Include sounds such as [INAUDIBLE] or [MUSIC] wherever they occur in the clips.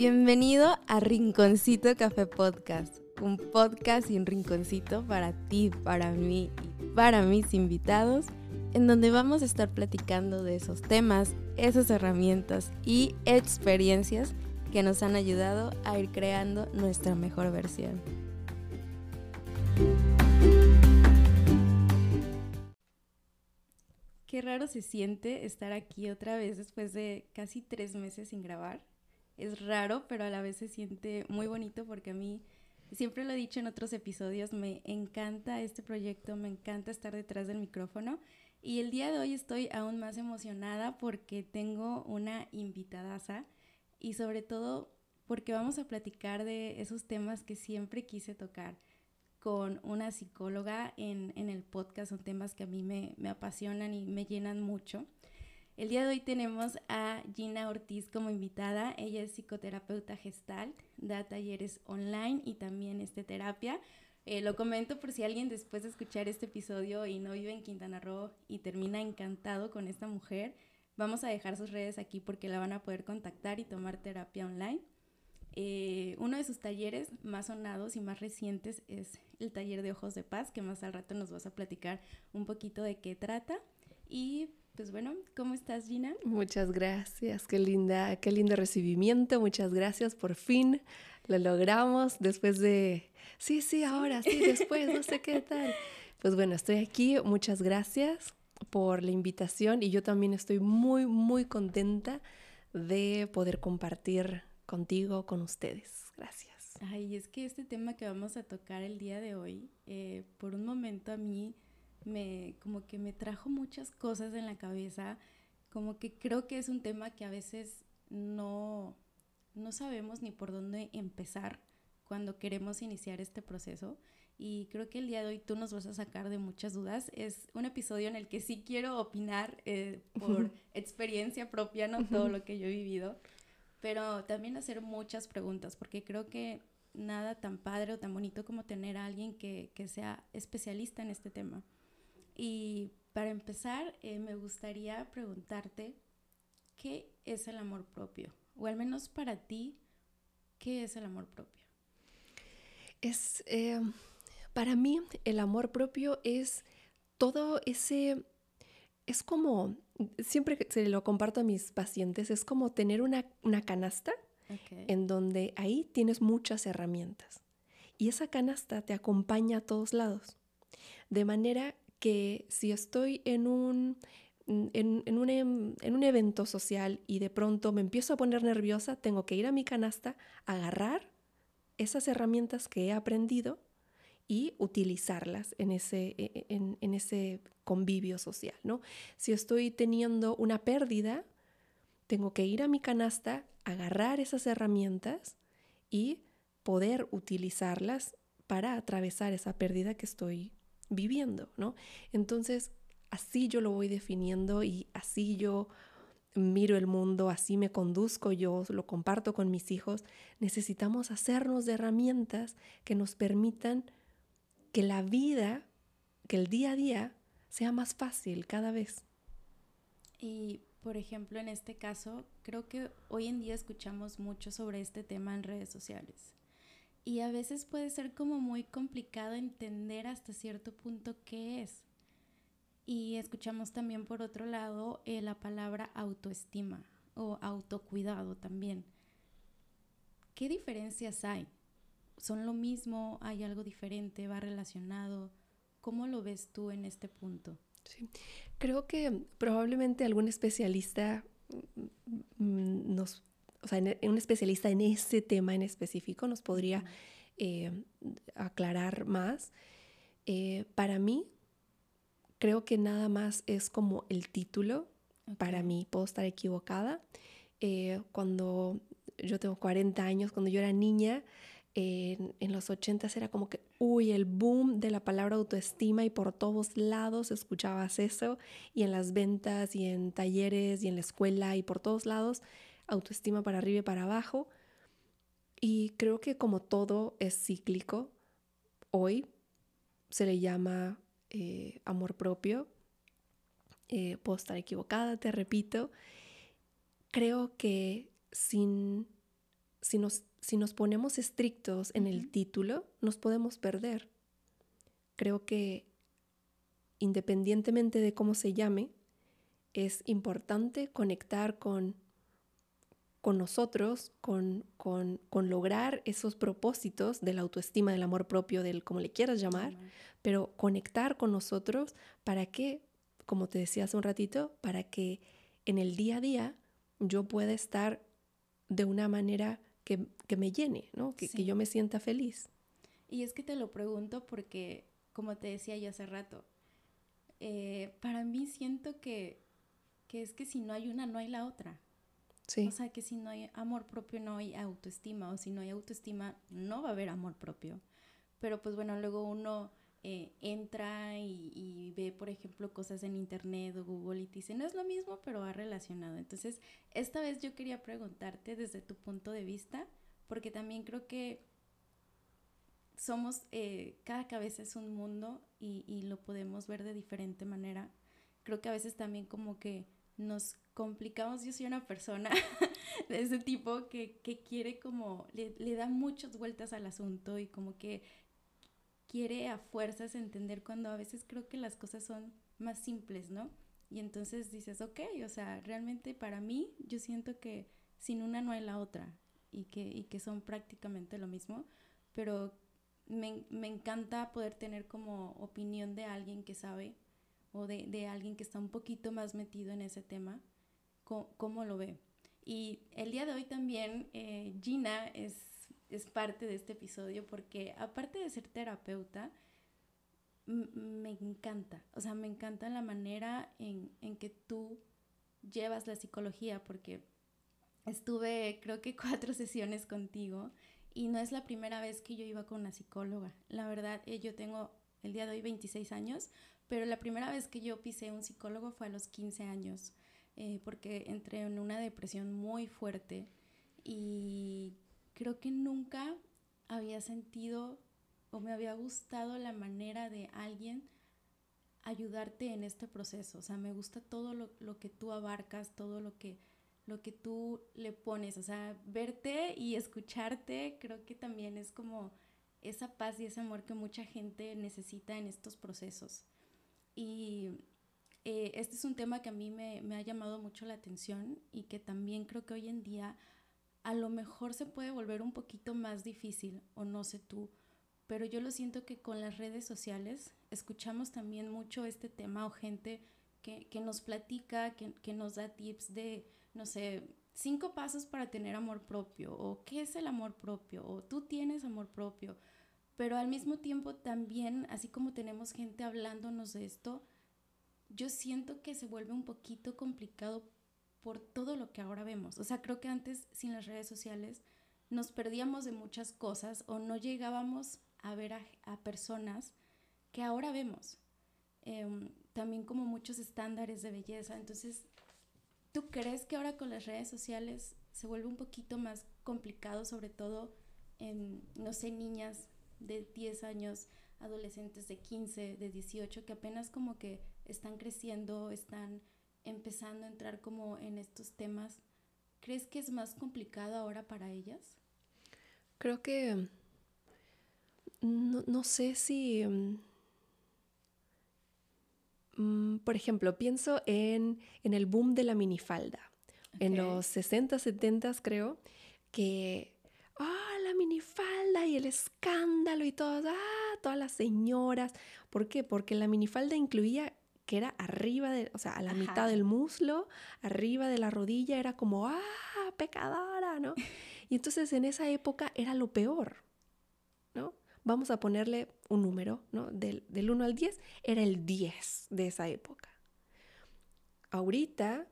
Bienvenido a Rinconcito Café Podcast, un podcast sin rinconcito para ti, para mí y para mis invitados, en donde vamos a estar platicando de esos temas, esas herramientas y experiencias que nos han ayudado a ir creando nuestra mejor versión. Qué raro se siente estar aquí otra vez después de casi tres meses sin grabar es raro, pero a la vez se siente muy bonito porque a mí, siempre lo he dicho en otros episodios, me encanta este proyecto, me encanta estar detrás del micrófono. Y el día de hoy estoy aún más emocionada porque tengo una invitadaza y sobre todo porque vamos a platicar de esos temas que siempre quise tocar con una psicóloga en, el podcast. Son temas que a mí me, me apasionan y me llenan mucho. El día de hoy tenemos a Gina Ortiz como invitada. Ella es psicoterapeuta gestal, da talleres online y también este terapia. Eh, lo comento por si alguien después de escuchar este episodio y no vive en Quintana Roo y termina encantado con esta mujer, vamos a dejar sus redes aquí porque la van a poder contactar y tomar terapia online. Eh, uno de sus talleres más sonados y más recientes es el taller de ojos de paz, que más al rato nos vas a platicar un poquito de qué trata. Y pues bueno, ¿cómo estás, Gina? Muchas gracias, qué linda, qué lindo recibimiento, muchas gracias, por fin lo logramos después de, sí, sí, ahora, sí, después, no sé qué tal. Pues bueno, estoy aquí, muchas gracias por la invitación y yo también estoy muy, muy contenta de poder compartir contigo, con ustedes. Gracias. Ay, es que este tema que vamos a tocar el día de hoy, eh, por un momento a mí me como que me trajo muchas cosas en la cabeza, como que creo que es un tema que a veces no, no sabemos ni por dónde empezar cuando queremos iniciar este proceso. Y creo que el día de hoy tú nos vas a sacar de muchas dudas. Es un episodio en el que sí quiero opinar eh, por [LAUGHS] experiencia propia, no todo lo que yo he vivido, pero también hacer muchas preguntas, porque creo que nada tan padre o tan bonito como tener a alguien que, que sea especialista en este tema. Y para empezar, eh, me gustaría preguntarte, ¿qué es el amor propio? O al menos para ti, ¿qué es el amor propio? Es, eh, para mí, el amor propio es todo ese, es como, siempre que se lo comparto a mis pacientes, es como tener una, canasta en donde ahí tienes muchas herramientas. Y esa canasta te acompaña a todos lados. De manera que si estoy en un, en, un, em, en, un, evento social y de pronto me empiezo a poner nerviosa, tengo que ir a mi canasta, agarrar esas herramientas que he aprendido y utilizarlas en ese, e, e, en, en ese convivio social, ¿no? Si estoy teniendo una pérdida, tengo que ir a mi canasta, agarrar esas herramientas y poder utilizarlas para atravesar esa pérdida que estoy viviendo, ¿no? Entonces, así yo lo voy definiendo y así yo miro el mundo, así me conduzco yo, lo comparto con mis hijos. Necesitamos hacernos de herramientas que nos permitan que la vida, que el día a día sea más fácil cada vez. Y, por ejemplo, en este caso, creo que hoy en día escuchamos mucho sobre este tema en redes sociales y a veces puede ser como muy complicado entender hasta cierto punto qué es. Y escuchamos también por otro lado eh, la palabra autoestima o autocuidado también. ¿Qué diferencias hay? ¿Son lo mismo? ¿Hay algo diferente? ¿Va relacionado? ¿Cómo lo ves tú en este punto? Sí. Creo que probablemente algún especialista mm, mm, nos o sea, un especialista en ese tema en específico nos podría eh, aclarar más. Eh, para mí, creo que nada más es como el título. Para mí, puedo estar equivocada. Eh, cuando yo tengo 40 años, cuando yo era niña, en, en, los 80 era como que, uy, el boom de la palabra autoestima y por todos lados escuchabas eso y en las ventas y en talleres y en la escuela y por todos lados autoestima para arriba y para abajo. Y creo que como todo es cíclico, hoy se le llama eh, amor propio. Eh, puedo estar equivocada, te repito. Creo que sin si nos, si nos ponemos estrictos en el título, nos podemos perder. Creo que independientemente de cómo se llame, es importante conectar con, con nosotros, con, con, lograr esos propósitos de la autoestima, del amor propio, del como le quieras llamar, pero conectar con nosotros para que, como te decía hace un ratito, para que en el día a día yo pueda estar de una manera que, me llene, ¿no? que, que yo me sienta feliz. Y es que te lo pregunto porque, como te decía yo hace rato, eh, para mí siento que, que, es que si no hay una, no hay la otra. O sea, que si no hay amor propio, no hay autoestima, o si no hay autoestima, no va a haber amor propio. Pero pues bueno, luego uno eh, entra y, ve, por ejemplo, cosas en internet o Google y dice, no es lo mismo, pero ha relacionado. Entonces, esta vez yo quería preguntarte desde tu punto de vista, porque también creo que somos, eh, cada cabeza es un mundo y, lo podemos ver de diferente manera. Creo que a veces también como que nos complicamos. Yo soy una persona [LAUGHS] de ese tipo que, quiere como, le, le, da muchas vueltas al asunto y como que quiere a fuerzas entender cuando a veces creo que las cosas son más simples, ¿no? Y entonces dices, ok, o sea, realmente para mí yo siento que sin una no hay la otra y que, y que son prácticamente lo mismo, pero me, me, encanta poder tener como opinión de alguien que sabe o de, de alguien que está un poquito más metido en ese tema, cómo, lo ve. Y el día de hoy también eh, Gina es, es, parte de este episodio porque aparte de ser terapeuta, me encanta, o sea, me encanta la manera en, en que tú llevas la psicología porque estuve creo que [LAUGHS] cuatro sesiones contigo y no es la primera vez que yo iba con una psicóloga. La verdad, eh, yo tengo el día de hoy 26 años, pero la primera vez que yo pisé un psicólogo fue a los 15 años, eh, porque entré en una depresión muy fuerte y creo que nunca había sentido o me había gustado la manera de alguien ayudarte en este proceso. O sea, me gusta todo lo, lo que tú abarcas, todo lo que lo que tú le pones, o sea, verte y escucharte, creo que también es como esa paz y ese amor que mucha gente necesita en estos procesos. Y eh, este es un tema que a mí me, me ha llamado mucho la atención y que también creo que hoy en día a lo mejor se puede volver un poquito más difícil, o no sé tú, pero yo lo siento que con las redes sociales escuchamos también mucho este tema o gente que, que nos platica, que, que, nos da tips de, no sé, cinco pasos para tener amor propio, o qué es el amor propio, o tú tienes amor propio. Pero al mismo tiempo también, así como tenemos gente hablándonos de esto, yo siento que se vuelve un poquito complicado por todo lo que ahora vemos. O sea, creo que antes sin las redes sociales nos perdíamos de muchas cosas o no llegábamos a ver a, personas que ahora vemos. Em, también como muchos estándares de belleza. Entonces, ¿Tú crees que ahora con las redes sociales se vuelve un poquito más complicado, sobre todo en, no sé, niñas de 10 años, adolescentes de 15, de 18, que apenas como que están creciendo, están empezando a entrar como en estos temas? ¿Crees que es más complicado ahora para ellas? Creo que no, no sé si mm, Mm, por ejemplo, pienso en, el boom de la minifalda. En los 60, 70 creo que, minifalda y el escándalo y todo, ah, todas las señoras. ¿Por qué? Porque la minifalda incluía que era arriba de, o sea, a la mitad del muslo, arriba de la rodilla, era como, ah, pecadora, ¿no? Y entonces en esa época era lo peor, ¿no? vamos a ponerle un número, ¿no? Del, del 1 al 10 era el 10 de esa época. Ahorita,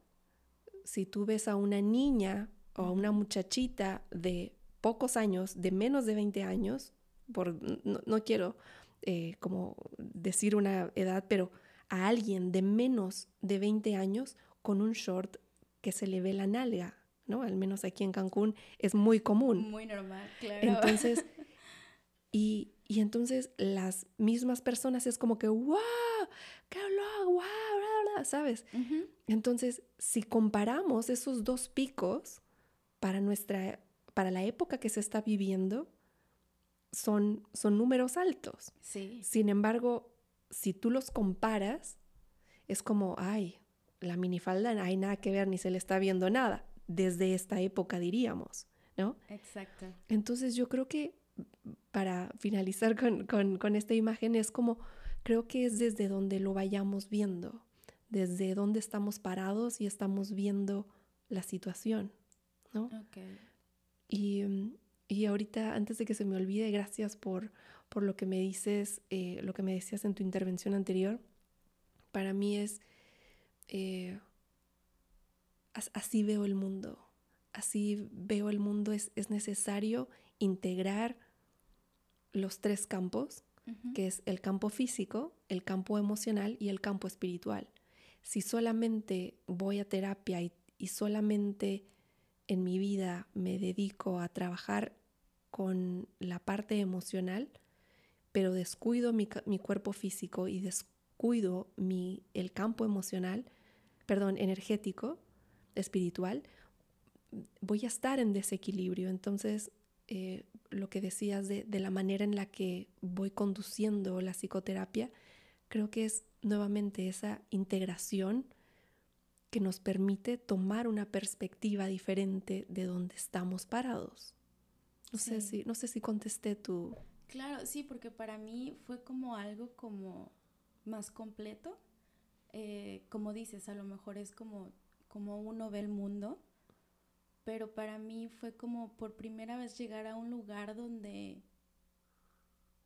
si tú ves a una niña o a una muchachita de pocos años, de menos de 20 años, por, no, quiero eh, como decir una edad, pero a alguien de menos de 20 años con un short que se le ve la nalga, ¿no? Al menos aquí en Cancún es muy común. Muy normal, claro. Entonces, [LAUGHS] Y, entonces las mismas personas es como que, wow, qué loco, wow, bla, bla, ¿sabes? Entonces, si comparamos esos dos picos para nuestra, para la época que se está viviendo, son, son números altos. Sí. Sin embargo, si tú los comparas, es como, ay, la minifalda no hay nada que ver, ni se le está viendo nada, desde esta época diríamos, ¿no? Exacto. Entonces yo creo que para finalizar con, con, con esta imagen es como, creo que es desde donde lo vayamos viendo, desde donde estamos parados y estamos viendo la situación, ¿no? Okay. Y, mm, y, ahorita, antes de que se me olvide, gracias por, por lo que me dices, eh, lo que me decías en tu intervención anterior. Para mí es, eh, así veo el mundo, así veo el mundo, es, es necesario integrar los tres campos, uh -huh. que es el campo físico, el campo emocional y el campo espiritual. Si solamente voy a terapia y, y solamente en mi vida me dedico a trabajar con la parte emocional, pero descuido mi, cuerpo físico y descuido mi, el campo emocional, perdón, energético, espiritual, voy a estar en desequilibrio. Entonces, eh, lo que decías de, de, la manera en la que voy conduciendo la psicoterapia, creo que es nuevamente esa integración que nos permite tomar una perspectiva diferente de donde estamos parados. No, sí. sé, si, no sé si contesté tu... Claro, sí, porque para mí fue como algo como más completo. Eh, como dices, a lo mejor es como, como uno ve el mundo, pero para mí fue como por primera vez llegar a un lugar donde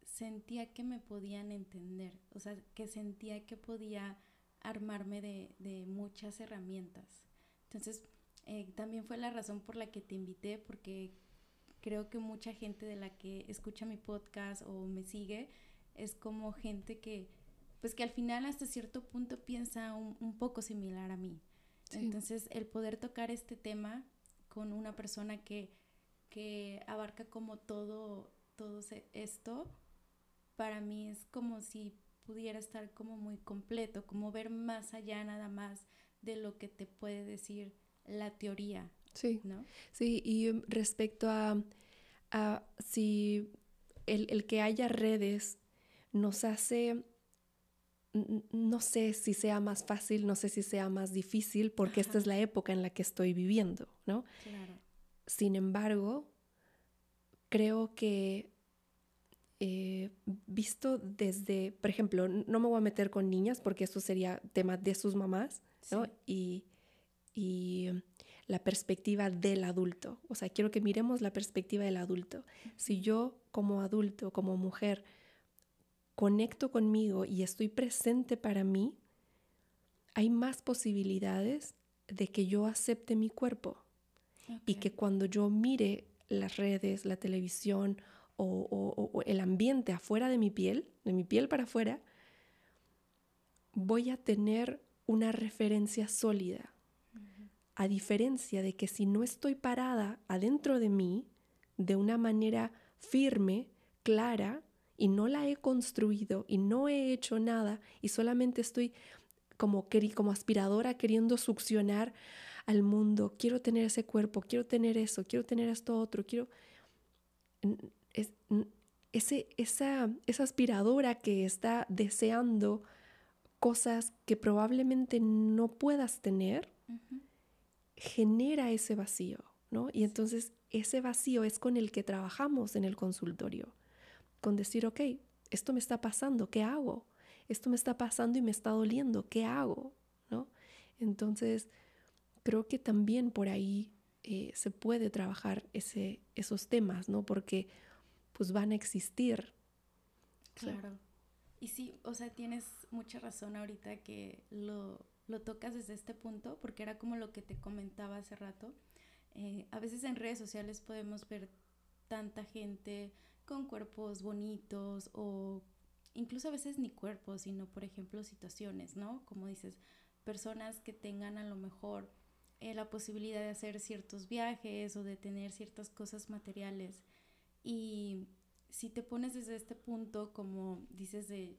sentía que me podían entender, o sea, que sentía que podía armarme de, de muchas herramientas. Entonces, eh, también fue la razón por la que te invité, porque creo que mucha gente de la que escucha mi podcast o me sigue es como gente que, pues que al final hasta cierto punto piensa un, un poco similar a mí. Sí. Entonces, el poder tocar este tema con una persona que, que abarca como todo, todo esto, para mí es como si pudiera estar como muy completo, como ver más allá nada más de lo que te puede decir la teoría. Sí, ¿no? sí y respecto a, a si el, el, que haya redes nos hace, no sé si sea más fácil, no sé si sea más difícil, porque Ajá. esta es la época en la que estoy viviendo, ¿no? Claro. Sin embargo, creo que eh, visto desde, por ejemplo, no me voy a meter con niñas porque eso sería tema de sus mamás, ¿no? Y, y, la perspectiva del adulto. O sea, quiero que miremos la perspectiva del adulto. Si yo como adulto, como mujer, conecto conmigo y estoy presente para mí, hay más posibilidades de que yo acepte mi cuerpo. Okay. Y que cuando yo mire las redes, la televisión o, el ambiente afuera de mi piel, de mi piel para afuera, voy a tener una referencia sólida. A diferencia de que si no estoy parada adentro de mí de una manera firme, clara, y no la he construido y no he hecho nada y solamente estoy como, como aspiradora queriendo succionar al mundo, quiero tener ese cuerpo, quiero tener eso, quiero tener esto otro, quiero es, ese, esa, esa aspiradora que está deseando cosas que probablemente no puedas tener, uh -huh. genera ese vacío, ¿no? Y entonces ese vacío es con el que trabajamos en el consultorio, con decir, ok, esto me está pasando, ¿qué hago? Esto me está pasando y me está doliendo, ¿qué hago? ¿No? Entonces, creo que también por ahí eh, se puede trabajar ese, esos temas, ¿no? Porque pues van a existir. Claro. Y sí, o sea, tienes mucha razón ahorita que lo, lo tocas desde este punto, porque era como lo que te comentaba hace rato. Eh, a veces en redes sociales podemos ver tanta gente con cuerpos bonitos o incluso a veces ni cuerpos, sino por ejemplo situaciones, ¿no? Como dices, personas que tengan a lo mejor eh, la posibilidad de hacer ciertos viajes o de tener ciertas cosas materiales y si te pones desde este punto, como dices, de,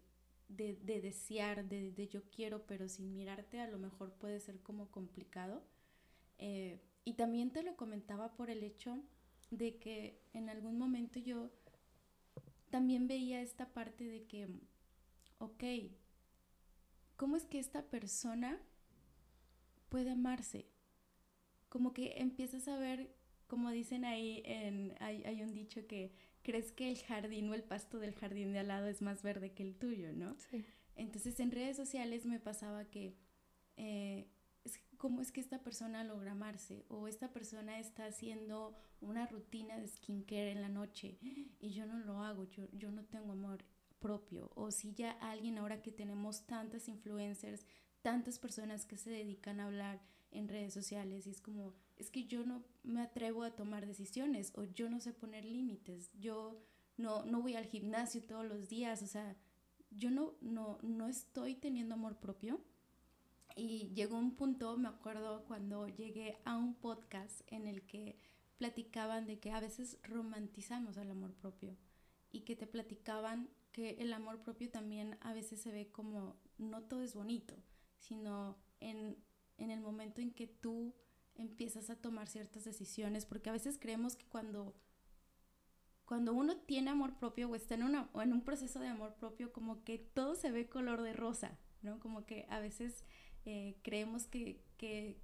de, de desear, de, de, yo quiero, pero sin mirarte, a lo mejor puede ser como complicado. Eh, y también te lo comentaba por el hecho de que en algún momento yo también veía esta parte de que, ok, ¿cómo es que esta persona puede amarse? Como que empiezas a ver, como dicen ahí, en, hay, hay un dicho que crees que el jardín o el pasto del jardín de al lado es más verde que el tuyo, ¿no? Sí. Entonces en redes sociales me pasaba que, eh, ¿cómo es que esta persona logra amarse? O esta persona está haciendo una rutina de skincare en la noche y yo no lo hago, yo, yo no tengo amor propio. O si ya alguien ahora que tenemos tantas influencers, tantas personas que se dedican a hablar en redes sociales y es como, es que yo no me atrevo a tomar decisiones o yo no sé poner límites, yo no, no voy al gimnasio todos los días, o sea, yo no, no, no estoy teniendo amor propio. Y llegó un punto, me acuerdo cuando llegué a un podcast en el que platicaban de que a veces romantizamos el amor propio y que te platicaban que el amor propio también a veces se ve como no todo es bonito, sino en, en el momento en que tú empiezas a tomar ciertas decisiones, porque a veces creemos que cuando, cuando uno tiene amor propio o está en, una, o en un proceso de amor propio, como que todo se ve color de rosa, ¿no? Como que a veces eh, creemos que, que,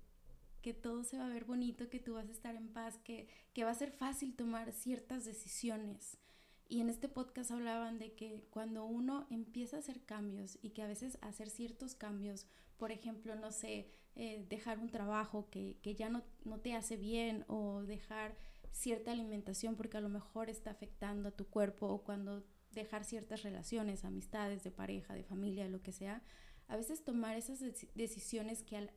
que, todo se va a ver bonito, que tú vas a estar en paz, que, que va a ser fácil tomar ciertas decisiones. Y en este podcast hablaban de que cuando uno empieza a hacer cambios y que a veces hacer ciertos cambios, por ejemplo, no sé, eh, dejar un trabajo que, ya no, no, te hace bien o dejar cierta alimentación porque a lo mejor está afectando a tu cuerpo o cuando dejar ciertas relaciones, amistades, de pareja, de familia, lo que sea, a veces tomar esas decisiones que al,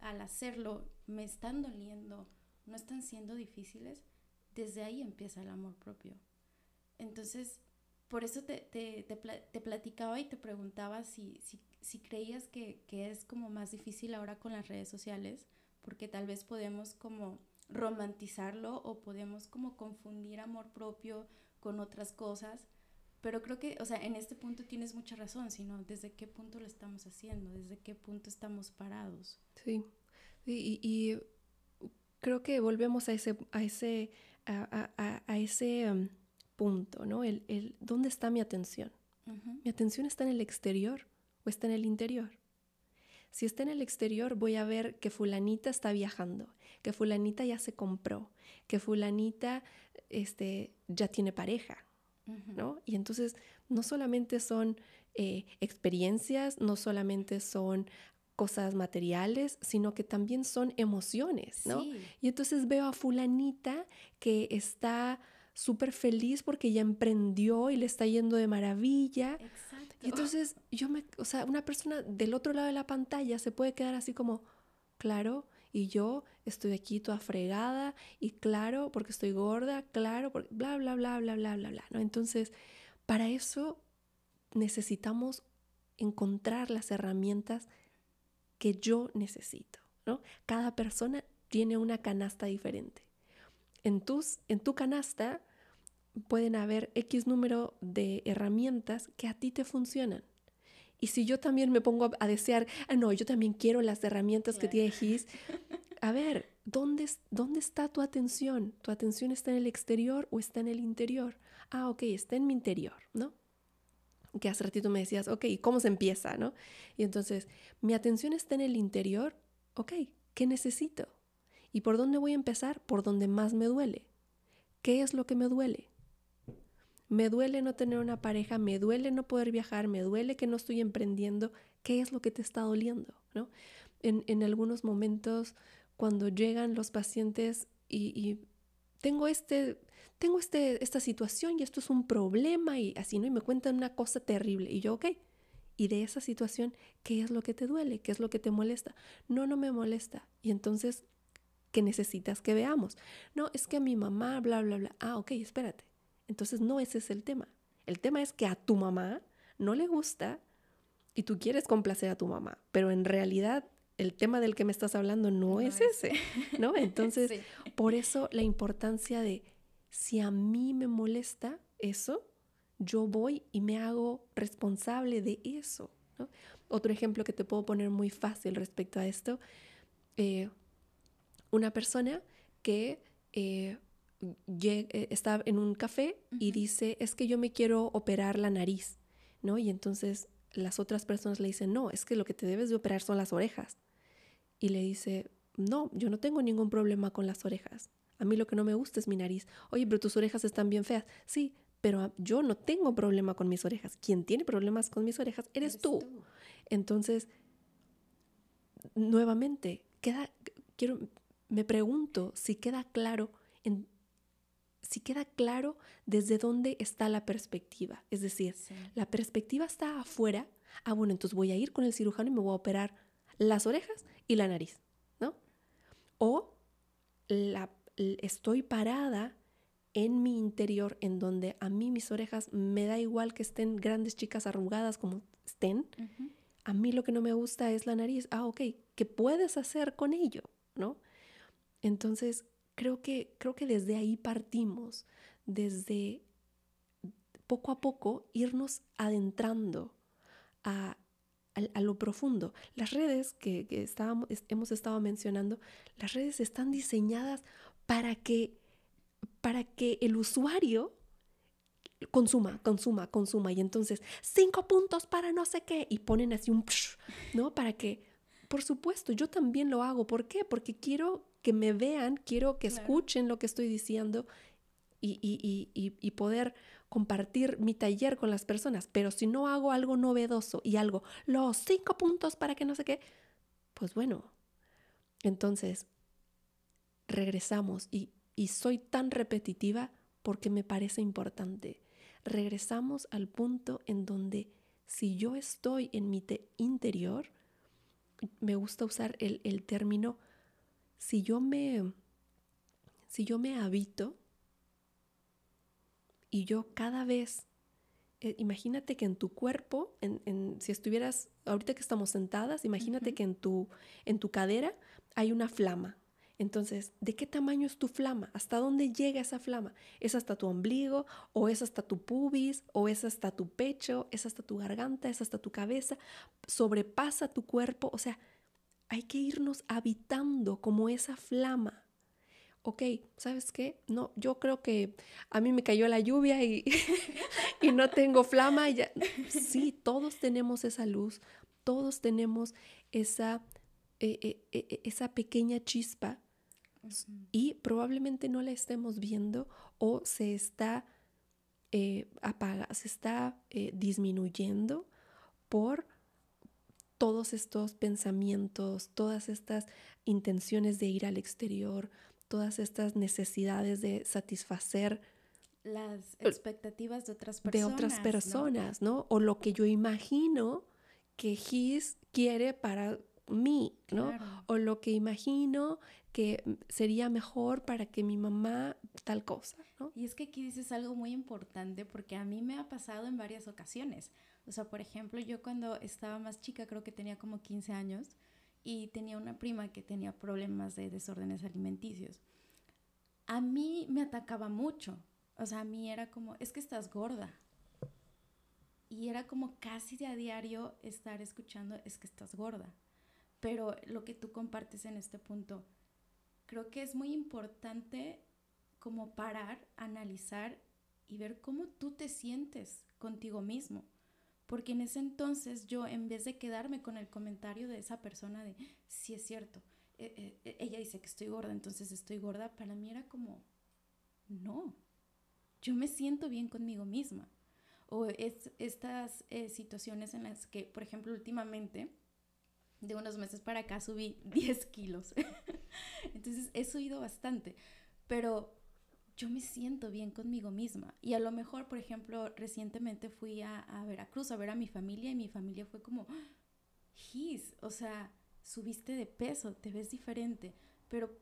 al hacerlo me están doliendo, no están siendo difíciles, desde ahí empieza el amor propio. Entonces, por eso te, te, te, platicaba y te preguntaba si, si, si creías que, que, es como más difícil ahora con las redes sociales, porque tal vez podemos como romantizarlo o podemos como confundir amor propio con otras cosas, pero creo que, o sea, en este punto tienes mucha razón, sino desde qué punto lo estamos haciendo, desde qué punto estamos parados. Sí, y, y creo que volvemos a ese, a ese, a, a, a ese... Um, punto, ¿no? El, el, ¿Dónde está mi atención? ¿Mi atención está en el exterior o está en el interior? Si está en el exterior, voy a ver que fulanita está viajando, que fulanita ya se compró, que fulanita este, ya tiene pareja, ¿no? Y entonces no solamente son eh, experiencias, no solamente son cosas materiales, sino que también son emociones, ¿no? Y entonces veo a fulanita que está súper feliz porque ya emprendió y le está yendo de maravilla. Exacto. Y entonces yo me, o sea, una persona del otro lado de la pantalla se puede quedar así como, claro, y yo estoy aquí toda fregada y claro, porque estoy gorda, claro, porque bla, bla, bla, bla, bla, bla, bla, ¿no? Entonces, para eso necesitamos encontrar las herramientas que yo necesito, ¿no? Cada persona tiene una canasta diferente. En, tus, en tu canasta pueden haber X número de herramientas que a ti te funcionan. Y si yo también me pongo a desear, ah, no, yo también quiero las herramientas que tiene Gis, a ver, ¿dónde, ¿dónde está tu atención? ¿Tu atención está en el exterior o está en el interior? Ah, ok, está en mi interior, ¿no? Que hace ratito me decías, ok, ¿cómo se empieza, no? Y entonces, mi atención está en el interior, ok, ¿qué necesito? ¿Y por dónde voy a empezar? Por donde más me duele. ¿Qué es lo que me duele? Me duele no tener una pareja, me duele no poder viajar, me duele que no estoy emprendiendo. ¿Qué es lo que te está doliendo? ¿no? En, en algunos momentos, cuando llegan los pacientes y, tengo, este, tengo este, esta situación y esto es un problema y así, ¿no? Y me cuentan una cosa terrible. Y yo, ok. Y de esa situación, ¿qué es lo que te duele? ¿Qué es lo que te molesta? No, no me molesta. Y entonces, ¿qué necesitas que veamos? No, es que a mi mamá, bla, bla, bla. Ah, ok, espérate. Entonces no ese es el tema. El tema es que a tu mamá no le gusta y tú quieres complacer a tu mamá, pero en realidad el tema del que me estás hablando no, es, ese, ¿no? [LAUGHS] Entonces, por eso la importancia de si a mí me molesta eso, yo voy y me hago responsable de eso. Otro ejemplo que te puedo poner muy fácil respecto a esto, eh, una persona que eh, eh, está en un café y dice, es que yo me quiero operar la nariz, ¿no? Y entonces las otras personas le dicen, no, es que lo que te debes de operar son las orejas. Y le dice, no, yo no tengo ningún problema con las orejas. A mí lo que no me gusta es mi nariz. Oye, pero tus orejas están bien feas. Sí, pero yo no tengo problema con mis orejas. Quien tiene problemas con mis orejas eres, tú. Entonces, nuevamente, queda, quiero, me pregunto si queda claro en, si queda claro desde dónde está la perspectiva. Es decir, la perspectiva está afuera. Ah, bueno, entonces voy a ir con el cirujano y me voy a operar las orejas y la nariz, ¿no? O la, estoy parada en mi interior en donde a mí mis orejas me da igual que estén grandes, chicas, arrugadas como estén. A mí lo que no me gusta es la nariz. Ah, ok, ¿qué puedes hacer con ello? ¿No? Entonces, creo que, creo que desde ahí partimos, desde poco a poco irnos adentrando a, lo profundo. Las redes que, estábamos, hemos estado mencionando, las redes están diseñadas para que, para que el usuario consuma, consuma, consuma. Y entonces, cinco puntos para no sé qué. Y ponen así un, ¿no? Para que, por supuesto, yo también lo hago. ¿Por qué? Porque quiero que me vean, quiero que escuchen lo que estoy diciendo y, y, poder compartir mi taller con las personas. Pero si no hago algo novedoso y algo, los cinco puntos para que no sé qué, pues bueno, entonces regresamos y, y soy tan repetitiva porque me parece importante. Regresamos al punto en donde si yo estoy en mi interior, me gusta usar el, el término si yo me, si yo me habito y yo cada vez, eh, imagínate que en tu cuerpo, en, si estuvieras, ahorita que estamos sentadas, imagínate que en tu, en tu cadera hay una flama. Entonces, ¿de qué tamaño es tu flama? ¿Hasta dónde llega esa flama? ¿Es hasta tu ombligo? ¿O es hasta tu pubis? ¿O es hasta tu pecho? ¿Es hasta tu garganta? ¿Es hasta tu cabeza? ¿Sobrepasa tu cuerpo? O sea, hay que irnos habitando como esa flama. Ok, ¿sabes qué? No, yo creo que a mí me cayó la lluvia y, [LAUGHS] y no tengo flama. ya. Sí, todos tenemos esa luz, todos tenemos esa, eh, eh, eh, esa pequeña chispa y probablemente no la estemos viendo o se está apaga, se está disminuyendo por todos estos pensamientos, todas estas intenciones de ir al exterior, todas estas necesidades de satisfacer las expectativas de otras personas. De otras personas, ¿no? O lo que yo imagino que His quiere para mí, ¿no? O lo que imagino que sería mejor para que mi mamá tal cosa, ¿no? Y es que aquí dices algo muy importante porque a mí me ha pasado en varias ocasiones. O sea, por ejemplo, yo cuando estaba más chica, creo que tenía como 15 años, y tenía una prima que tenía problemas de desórdenes alimenticios. A mí me atacaba mucho. O sea, a mí era como, es que estás gorda. Y era como casi de a diario estar escuchando, es que estás gorda. Pero lo que tú compartes en este punto, creo que es muy importante como parar, analizar y ver cómo tú te sientes contigo mismo. Porque en ese entonces yo, en vez de quedarme con el comentario de esa persona de, sí es cierto, eh, eh, eh, ella dice que estoy gorda, entonces estoy gorda, para mí era como, no, yo me siento bien conmigo misma. O es, estas situaciones en las que, por ejemplo, últimamente, de unos meses para acá subí [LAUGHS] 10 kilos. [LAUGHS] entonces he subido bastante, pero yo me siento bien conmigo misma. Y a lo mejor, por ejemplo, recientemente fui a, Veracruz a ver a mi familia y mi familia fue como, Gis, o sea, subiste de peso, te ves diferente. Pero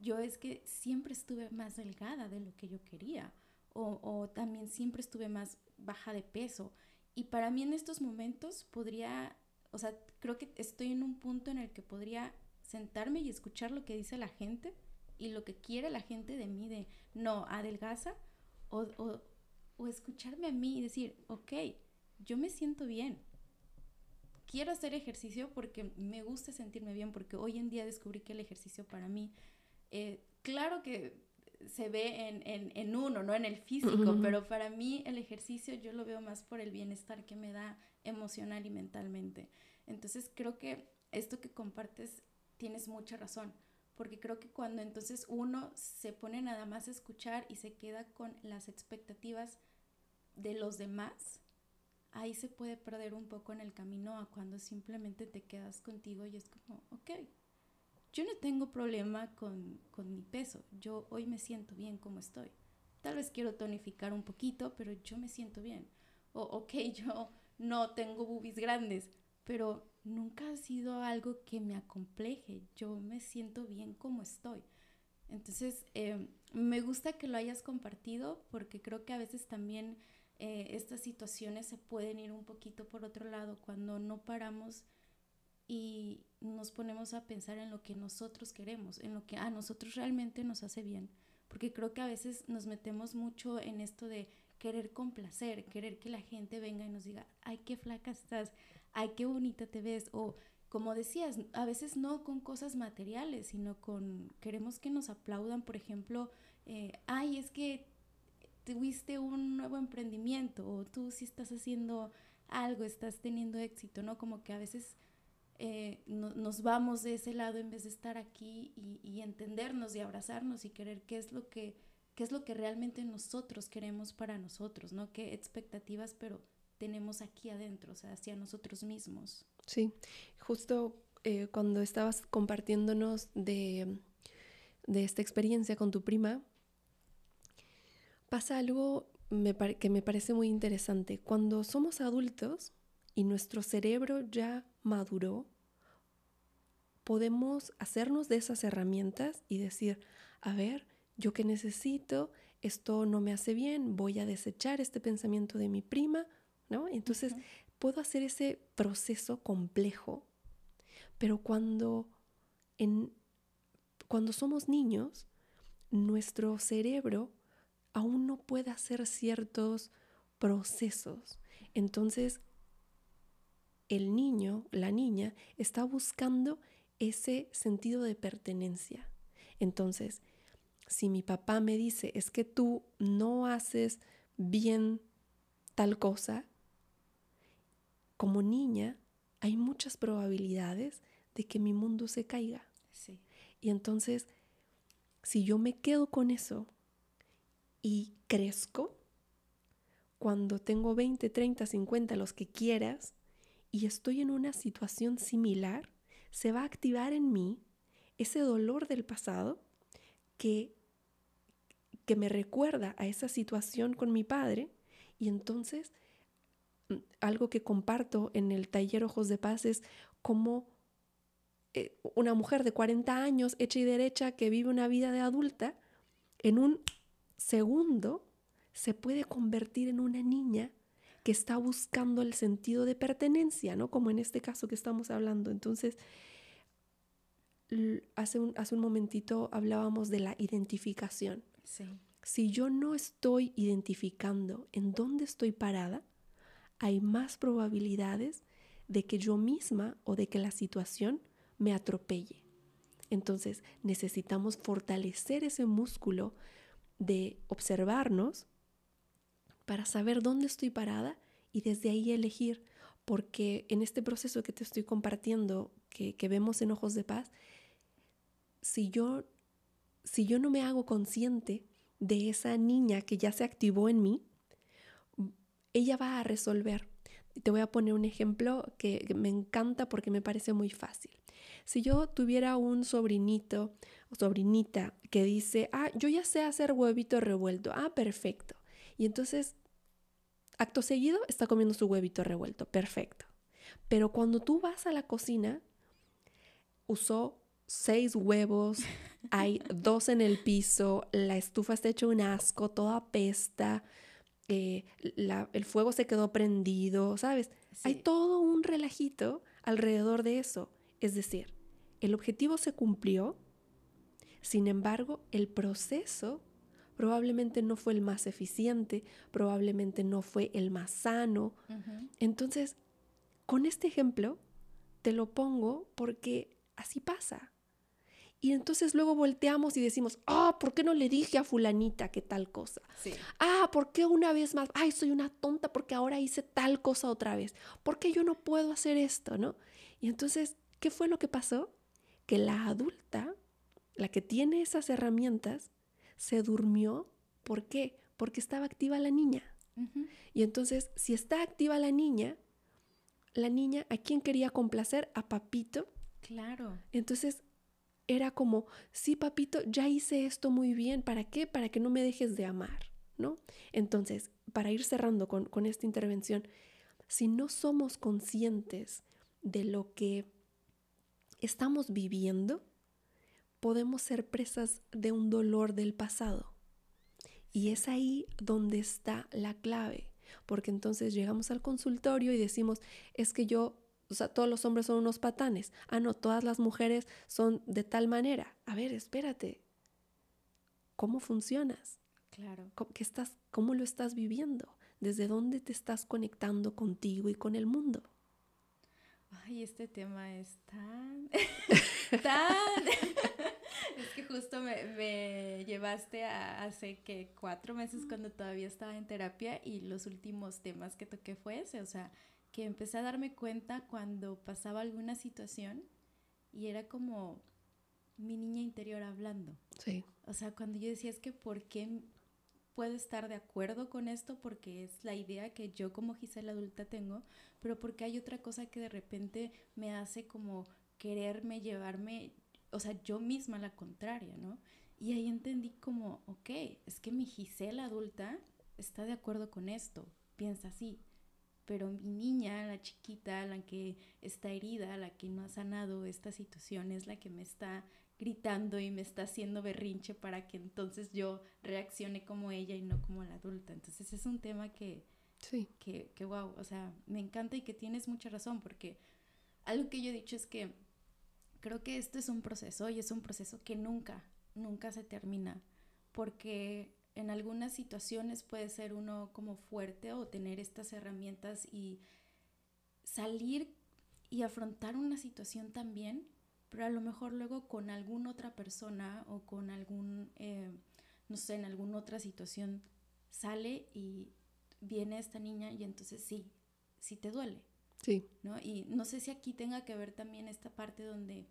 yo es que siempre estuve más delgada de lo que yo quería. O, o también siempre estuve más baja de peso. Y para mí en estos momentos podría, o sea, creo que estoy en un punto en el que podría sentarme y escuchar lo que dice la gente y lo que quiere la gente de mí de no, adelgaza o, o, escucharme a mí y decir, ok, yo me siento bien. Quiero hacer ejercicio porque me gusta sentirme bien, porque hoy en día descubrí que el ejercicio para mí, eh, claro que se ve en, uno, no en el físico, pero para mí el ejercicio yo lo veo más por el bienestar que me da emocional y mentalmente. Entonces creo que esto que compartes tienes mucha razón, porque creo que cuando entonces uno se pone nada más a escuchar y se queda con las expectativas de los demás, ahí se puede perder un poco en el camino a cuando simplemente te quedas contigo y es como, ok, yo no tengo problema con, mi peso, yo hoy me siento bien como estoy. Tal vez quiero tonificar un poquito, pero yo me siento bien. O, ok, [LAUGHS] yo no tengo boobies grandes, pero nunca ha sido algo que me acompleje. Yo me siento bien como estoy. Entonces, em, me gusta que lo hayas compartido porque creo que a veces también eh, estas situaciones se pueden ir un poquito por otro lado cuando no paramos y nos ponemos a pensar en lo que nosotros queremos, en lo que a nosotros realmente nos hace bien. Porque creo que a veces nos metemos mucho en esto de querer complacer, querer que la gente venga y nos diga, ay, qué flaca estás, ay, qué bonita te ves, o como decías, a veces no con cosas materiales, sino con, queremos que nos aplaudan, por ejemplo, eh, ay, es que tuviste un nuevo emprendimiento, o tú sí estás haciendo algo, estás teniendo éxito, ¿no? Como que a veces eh, nos vamos de ese lado en vez de estar aquí y, y, entendernos y abrazarnos y querer qué es lo que qué es lo que realmente nosotros queremos para nosotros, ¿no? Qué expectativas, pero tenemos aquí adentro, o sea, hacia nosotros mismos. Sí, justo eh, cuando estabas compartiéndonos de, de, esta experiencia con tu prima, pasa algo que me parece muy interesante. Cuando somos adultos y nuestro cerebro ya maduró, podemos hacernos de esas herramientas y decir, a ver, yo que necesito, esto no me hace bien, voy a desechar este pensamiento de mi prima, ¿no? Entonces puedo hacer ese proceso complejo, pero cuando, en, cuando somos niños, nuestro cerebro aún no puede hacer ciertos procesos. Entonces, el niño, la niña, está buscando ese sentido de pertenencia. Entonces, si mi papá me dice, es que tú no haces bien tal cosa, como niña hay muchas probabilidades de que mi mundo se caiga. Y entonces, si yo me quedo con eso y crezco, cuando tengo 20, 30, 50, los que quieras, y estoy en una situación similar, se va a activar en mí ese dolor del pasado que, que me recuerda a esa situación con mi padre y entonces algo que comparto en el taller Ojos de Paz es cómo eh, una mujer de 40 años, hecha y derecha, que vive una vida de adulta, en un segundo se puede convertir en una niña que está buscando el sentido de pertenencia, ¿no? Como en este caso que estamos hablando. Entonces, hace un, hace un momentito hablábamos de la identificación. Si yo no estoy identificando en dónde estoy parada, hay más probabilidades de que yo misma o de que la situación me atropelle. Entonces necesitamos fortalecer ese músculo de observarnos para saber dónde estoy parada y desde ahí elegir, porque en este proceso que te estoy compartiendo, que, que vemos en Ojos de Paz, si yo, si yo no me hago consciente de esa niña que ya se activó en mí, ella va a resolver. Te voy a poner un ejemplo que me encanta porque me parece muy fácil. Si yo tuviera un sobrinito o sobrinita que dice, ah, yo ya sé hacer huevito revuelto, ah, perfecto. Y entonces, acto seguido, está comiendo su huevito revuelto, perfecto. Pero cuando tú vas a la cocina, usó seis huevos, [LAUGHS] hay dos en el piso, la estufa está hecha un asco, toda pesta, eh, el fuego se quedó prendido, ¿sabes? Hay todo un relajito alrededor de eso. Es decir, el objetivo se cumplió, sin embargo, el proceso probablemente no fue el más eficiente, probablemente no fue el más sano. Entonces, con este ejemplo, te lo pongo porque así pasa. Y entonces luego volteamos y decimos, ah, ¿por qué no le dije a fulanita que tal cosa? Ah, ¿por qué una vez más? Ay, soy una tonta porque ahora hice tal cosa otra vez. ¿Por qué yo no puedo hacer esto, no? Y entonces, ¿qué fue lo que pasó? Que la adulta, la que tiene esas herramientas, se durmió. ¿Por qué? Porque estaba activa la niña. Y entonces, si está activa la niña, la niña, ¿a quién quería complacer? A papito. Claro. Entonces, era como, sí, papito, ya hice esto muy bien, ¿para qué? Para que no me dejes de amar, ¿no? Entonces, para ir cerrando con, con esta intervención, si no somos conscientes de lo que estamos viviendo, podemos ser presas de un dolor del pasado. Y es ahí donde está la clave, porque entonces llegamos al consultorio y decimos, es que yo o sea, todos los hombres son unos patanes. Ah, no, todas las mujeres son de tal manera. A ver, espérate. ¿Cómo funcionas? Claro. ¿Cómo, estás, ¿Cómo lo estás viviendo? ¿Desde dónde te estás conectando contigo y con el mundo? Ay, este tema es tan... [LAUGHS] tan... [LAUGHS] es que justo me, me, llevaste a hace que cuatro meses cuando todavía estaba en terapia y los últimos temas que toqué fue ese, o sea, que empecé a darme cuenta cuando pasaba alguna situación y era como mi niña interior hablando. Sí. O sea, cuando yo decía es que por qué puedo estar de acuerdo con esto porque es la idea que yo como Gisela adulta tengo, pero porque hay otra cosa que de repente me hace como quererme llevarme, o sea, yo misma la contraria, ¿no? Y ahí entendí como, ok, es que mi Gisela adulta está de acuerdo con esto, piensa así, pero mi niña, la chiquita, la que está herida, la que no ha sanado esta situación, es la que me está gritando y me está haciendo berrinche para que entonces yo reaccione como ella y no como la adulta. Entonces es un tema que, sí. que, que wow, o sea, me encanta y que tienes mucha razón porque algo que yo he dicho es que creo que esto es un proceso y es un proceso que nunca, nunca se termina porque en algunas situaciones puede ser uno como fuerte o tener estas herramientas y salir y afrontar una situación también, pero a lo mejor luego con alguna otra persona o con algún, eh, no sé, en alguna otra situación sale y viene esta niña y entonces sí, sí te duele. Sí. ¿no? Y no sé si aquí tenga que ver también esta parte donde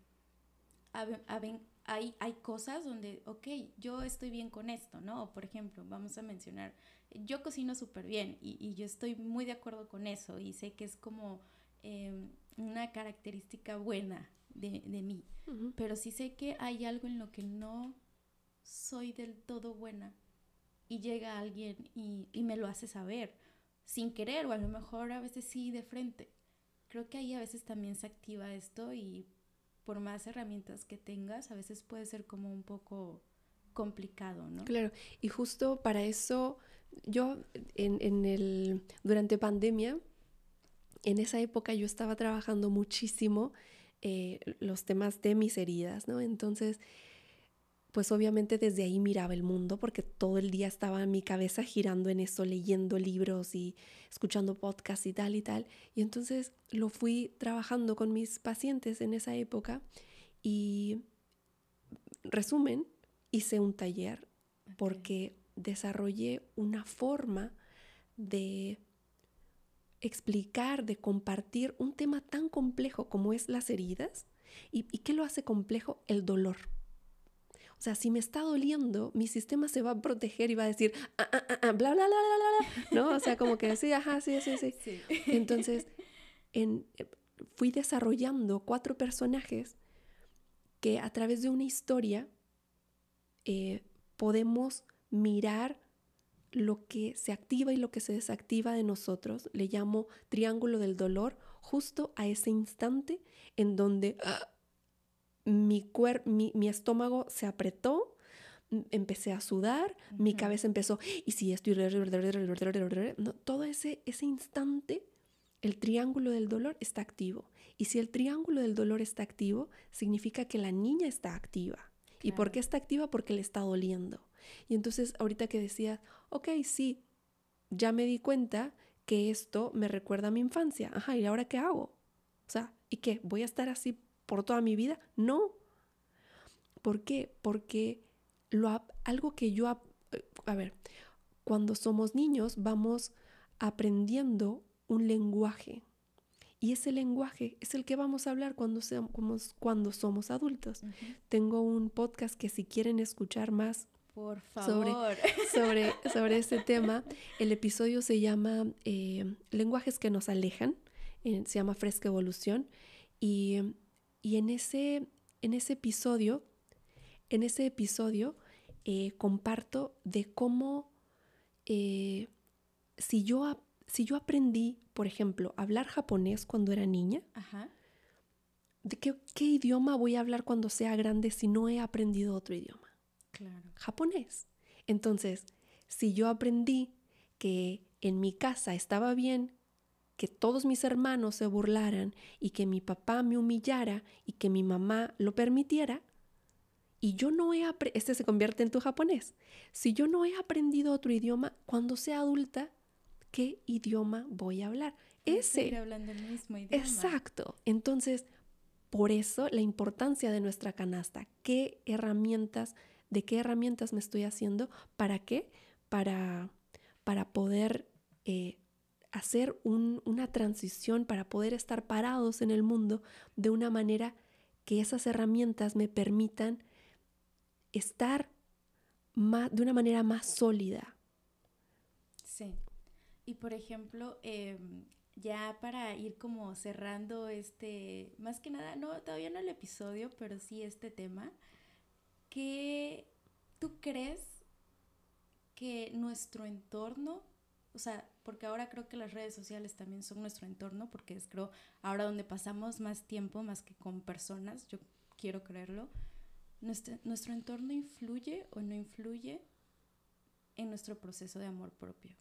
hay, hay cosas donde, ok, yo estoy bien con esto, ¿no? por ejemplo, vamos a mencionar, yo cocino súper bien y, yo estoy muy de acuerdo con eso y sé que es como em, una característica buena de, mí, pero sí sé que hay algo en lo que no soy del todo buena y llega alguien y, y me lo hace saber sin querer o a lo mejor a veces sí de frente. Creo que ahí a veces también se activa esto y por más herramientas que tengas, a veces puede ser como un poco complicado, ¿no? Claro, y justo para eso yo en, el, durante pandemia, en esa época yo estaba trabajando muchísimo eh, los temas de mis heridas, ¿no? Entonces pues obviamente desde ahí miraba el mundo porque todo el día estaba en mi cabeza girando en eso, leyendo libros y escuchando podcasts y tal y tal. Y entonces lo fui trabajando con mis pacientes en esa época y resumen, hice un taller porque desarrollé una forma de explicar, de compartir un tema tan complejo como es las heridas. ¿Y, y qué lo hace complejo? El dolor. O sea, si me está doliendo, mi sistema se va a proteger y va a decir, ah, ah, ah, bla, bla, bla, bla, bla, ¿no? O sea, como que sí, ajá, sí, sí, sí. Entonces, en, fui desarrollando cuatro personajes que a través de una historia eh, podemos mirar lo que se activa y lo que se desactiva de nosotros. Le llamo triángulo del dolor justo a ese instante en donde mi, mi, estómago se apretó, empecé a sudar, mi cabeza empezó, y si estoy... todo ese, ese instante, el triángulo del dolor está activo. Y si el triángulo del dolor está activo, significa que la niña está activa. ¿Y por qué está activa? Porque le está doliendo. Y entonces, ahorita que decías, ok, sí, ya me di cuenta que esto me recuerda a mi infancia. Ajá, ¿y ahora qué hago? O sea, ¿y qué? ¿Voy a estar así por toda mi vida? No, ¿Por qué? Porque lo, algo que yo, a ver, cuando somos niños vamos aprendiendo un lenguaje. Y ese lenguaje es el que vamos a hablar cuando, seamos, cuando somos adultos. Tengo un podcast que si quieren escuchar más Por favor. [LAUGHS] Sobre, sobre, ese tema, el episodio se llama eh, Lenguajes que nos alejan, se llama Fresca Evolución. Y, en, ese, en ese episodio, en ese episodio eh, comparto de cómo eh, si, yo, si yo aprendí, por ejemplo, a hablar japonés cuando era niña, ¿de qué, idioma voy a hablar cuando sea grande si no he aprendido otro idioma? Claro. Japonés. Entonces, si yo aprendí que en mi casa estaba bien que todos mis hermanos se burlaran y que mi papá me humillara y que mi mamá lo permitiera, y yo no he aprendido, este se convierte en tu japonés, si yo no he aprendido otro idioma, cuando sea adulta, ¿qué idioma voy a hablar? Ese. hablando el mismo idioma. Exacto. Entonces, por eso la importancia de nuestra canasta. ¿Qué herramientas, de qué herramientas me estoy haciendo? ¿Para qué? Para, para poder eh, hacer una transición, para poder estar parados en el mundo de una manera que esas herramientas me permitan estar de una manera más sólida. Sí. Y por ejemplo, em, ya para ir como cerrando este, más que nada, no, todavía no el episodio, pero sí este tema, ¿qué tú crees que nuestro entorno, o sea, porque ahora creo que las redes sociales también son nuestro entorno, porque es creo ahora donde pasamos más tiempo más que con personas, yo quiero creerlo, ¿Nuestro, entorno influye o no influye en nuestro proceso de amor propio?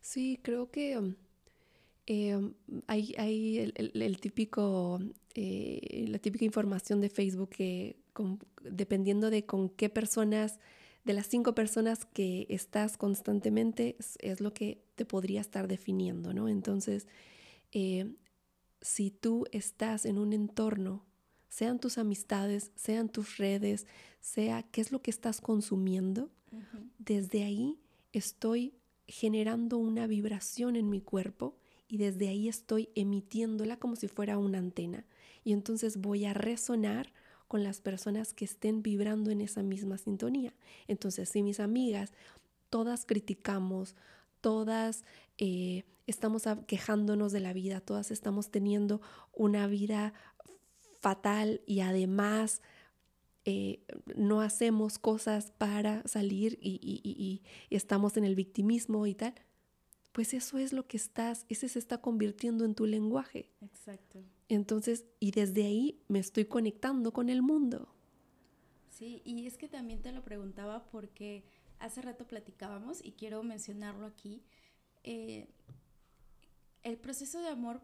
Sí, creo que eh, um, hay, el, típico, eh, la típica información de Facebook que dependiendo de con qué personas, de las cinco personas que estás constantemente, es, lo que te podría estar definiendo, ¿no? Entonces, eh, si tú estás en un entorno sean tus amistades, sean tus redes, sea qué es lo que estás consumiendo, desde ahí estoy generando una vibración en mi cuerpo y desde ahí estoy emitiéndola como si fuera una antena. Y entonces voy a resonar con las personas que estén vibrando en esa misma sintonía. Entonces, si mis amigas, todas criticamos, todas eh, estamos quejándonos de la vida, todas estamos teniendo una vida fatal y además eh, no hacemos cosas para salir y, estamos en el victimismo y tal, pues eso es lo que estás, ese se está convirtiendo en tu lenguaje. Exacto. Entonces, y desde ahí me estoy conectando con el mundo. Sí, y es que también te lo preguntaba porque hace rato platicábamos y quiero mencionarlo aquí. Eh, el proceso de amor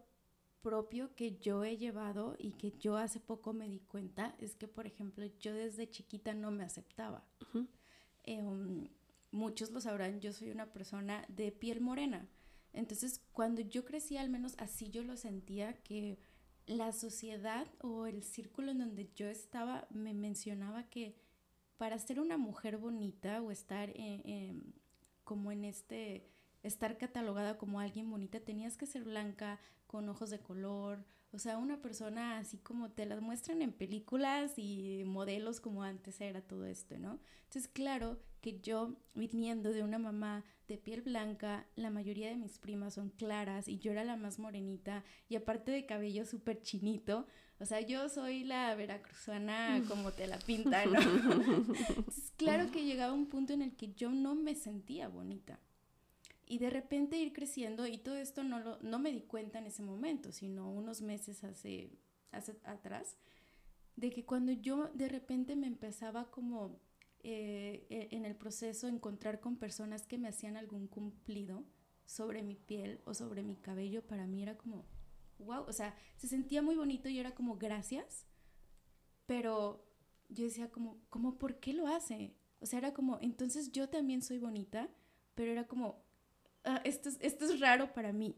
propio que yo he llevado y que yo hace poco me di cuenta es que, por ejemplo, yo desde chiquita no me aceptaba. Muchos lo sabrán, yo soy una persona de piel morena. Entonces, cuando yo crecí, al menos así yo lo sentía, que la sociedad o el círculo en donde yo estaba me mencionaba que para ser una mujer bonita o estar como en este, estar catalogada como alguien bonita, tenías que ser blanca, con ojos de color, o sea, una persona así como te las muestran en películas y modelos como antes era todo esto, ¿no? Entonces, claro que yo, viniendo de una mamá de piel blanca, la mayoría de mis primas son claras y yo era la más morenita y aparte de cabello súper chinito, o sea, yo soy la veracruzana como te la pintan, ¿no? [LAUGHS] Entonces, claro que llegaba un punto en el que yo no me sentía bonita y de repente ir creciendo y todo esto no, lo, no me di cuenta en ese momento, sino unos meses hace, hace atrás, de que cuando yo de repente me empezaba como eh, e, en el proceso encontrar con personas que me hacían algún cumplido sobre mi piel o sobre mi cabello, para mí era como, wow, o sea, se sentía muy bonito y era como gracias, pero yo decía como, como, ¿por qué lo hace? O sea, era como, entonces yo también soy bonita, pero era como, Ah, esto, es, esto es raro para mí.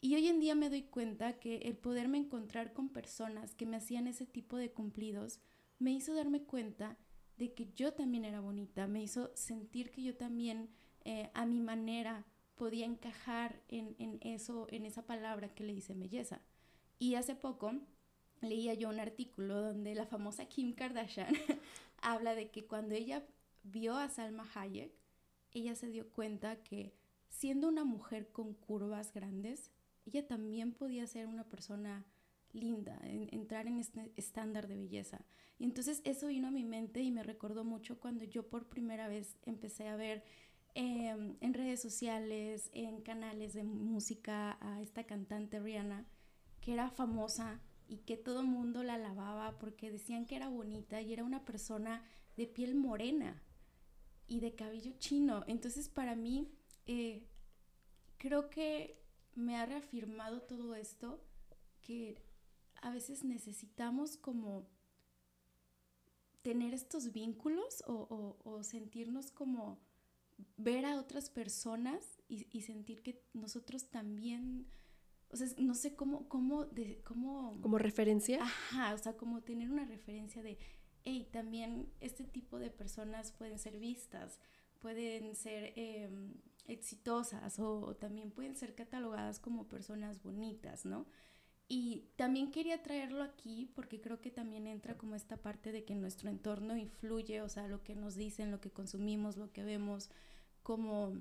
Y hoy en día me doy cuenta que el poderme encontrar con personas que me hacían ese tipo de cumplidos me hizo darme cuenta de que yo también era bonita, me hizo sentir que yo también eh, a mi manera podía encajar en, en, eso, en esa palabra que le dice belleza. Y hace poco leía yo un artículo donde la famosa Kim Kardashian [LAUGHS] habla de que cuando ella vio a Salma Hayek, ella se dio cuenta que siendo una mujer con curvas grandes, ella también podía ser una persona linda, entrar en este estándar de belleza. Y entonces eso vino a mi mente y me recordó mucho cuando yo por primera vez empecé a ver em, en redes sociales, en canales de música a esta cantante Rihanna, que era famosa y que todo mundo la alababa porque decían que era bonita y era una persona de piel morena y de cabello chino. Entonces para mí eh, creo que me ha reafirmado todo esto que a veces necesitamos como tener estos vínculos o, sentirnos como ver a otras personas y, sentir que nosotros también, o sea, no sé cómo, cómo, de, cómo... Como referencia. Ajá, o sea, como tener una referencia de, hey, también este tipo de personas pueden ser vistas, pueden ser em, exitosas o también pueden ser catalogadas como personas bonitas, ¿no? Y también quería traerlo aquí porque creo que también entra como esta parte de que nuestro entorno influye, o sea, lo que nos dicen, lo que consumimos, lo que vemos, como,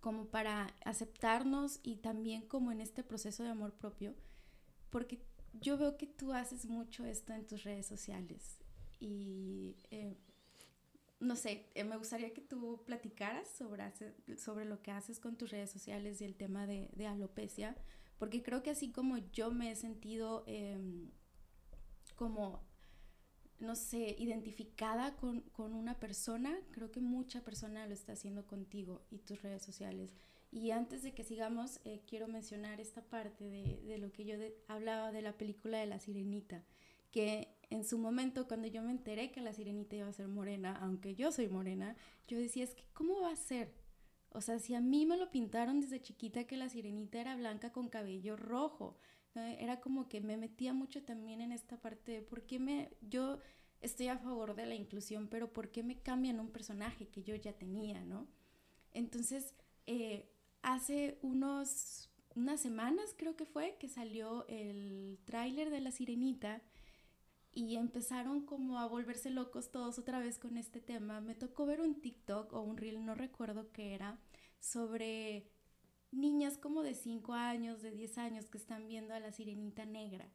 como para aceptarnos y también como en este proceso de amor propio, porque yo veo que tú haces mucho esto en tus redes sociales y eh, no sé, eh, me gustaría que tú platicaras sobre, sobre lo que haces con tus redes sociales y el tema de, de alopecia porque creo que así como yo me he sentido em, como, no sé, identificada con, una persona, creo que mucha persona lo está haciendo contigo y tus redes sociales. Y antes de que sigamos, eh, quiero mencionar esta parte de, lo que yo hablaba de la película de la sirenita, que en su momento cuando yo me enteré que la sirenita iba a ser morena, aunque yo soy morena, yo decía, es que ¿cómo va a ser? O sea, si a mí me lo pintaron desde chiquita que la sirenita era blanca con cabello rojo, era como que me metía mucho también en esta parte de por qué me, yo estoy a favor de la inclusión, pero por qué me cambian un personaje que yo ya tenía, ¿no? Entonces, eh, hace unos, unas semanas creo que fue que salió el tráiler de la sirenita y empezaron como a volverse locos todos otra vez con este tema. Me tocó ver un TikTok o un reel, no recuerdo qué era, sobre niñas como de 5 años, de 10 años que están viendo a la sirenita negra.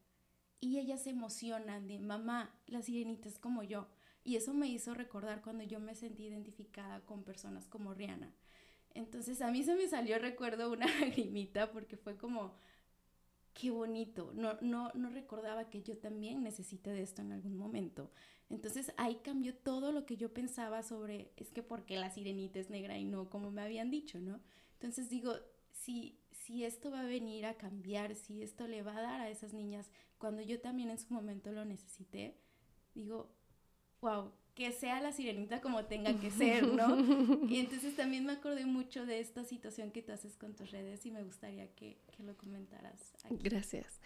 Y ellas se emocionan de, mamá, la sirenita es como yo. Y eso me hizo recordar cuando yo me sentí identificada con personas como Rihanna. Entonces a mí se me salió, recuerdo, una [LAUGHS] lagrimita porque fue como, qué bonito, no, no, no recordaba que yo también necesité de esto en algún momento. Entonces ahí cambió todo lo que yo pensaba sobre, es que porque la sirenita es negra y no como me habían dicho, ¿no? Entonces digo, si, si esto va a venir a cambiar, si esto le va a dar a esas niñas, cuando yo también en su momento lo necesité, digo, wow, que sea la sirenita como tenga que [LAUGHS] ser, ¿no? Y entonces también me acordé mucho de esta situación que tú haces con tus redes y me gustaría que, lo comentaras. Gracias.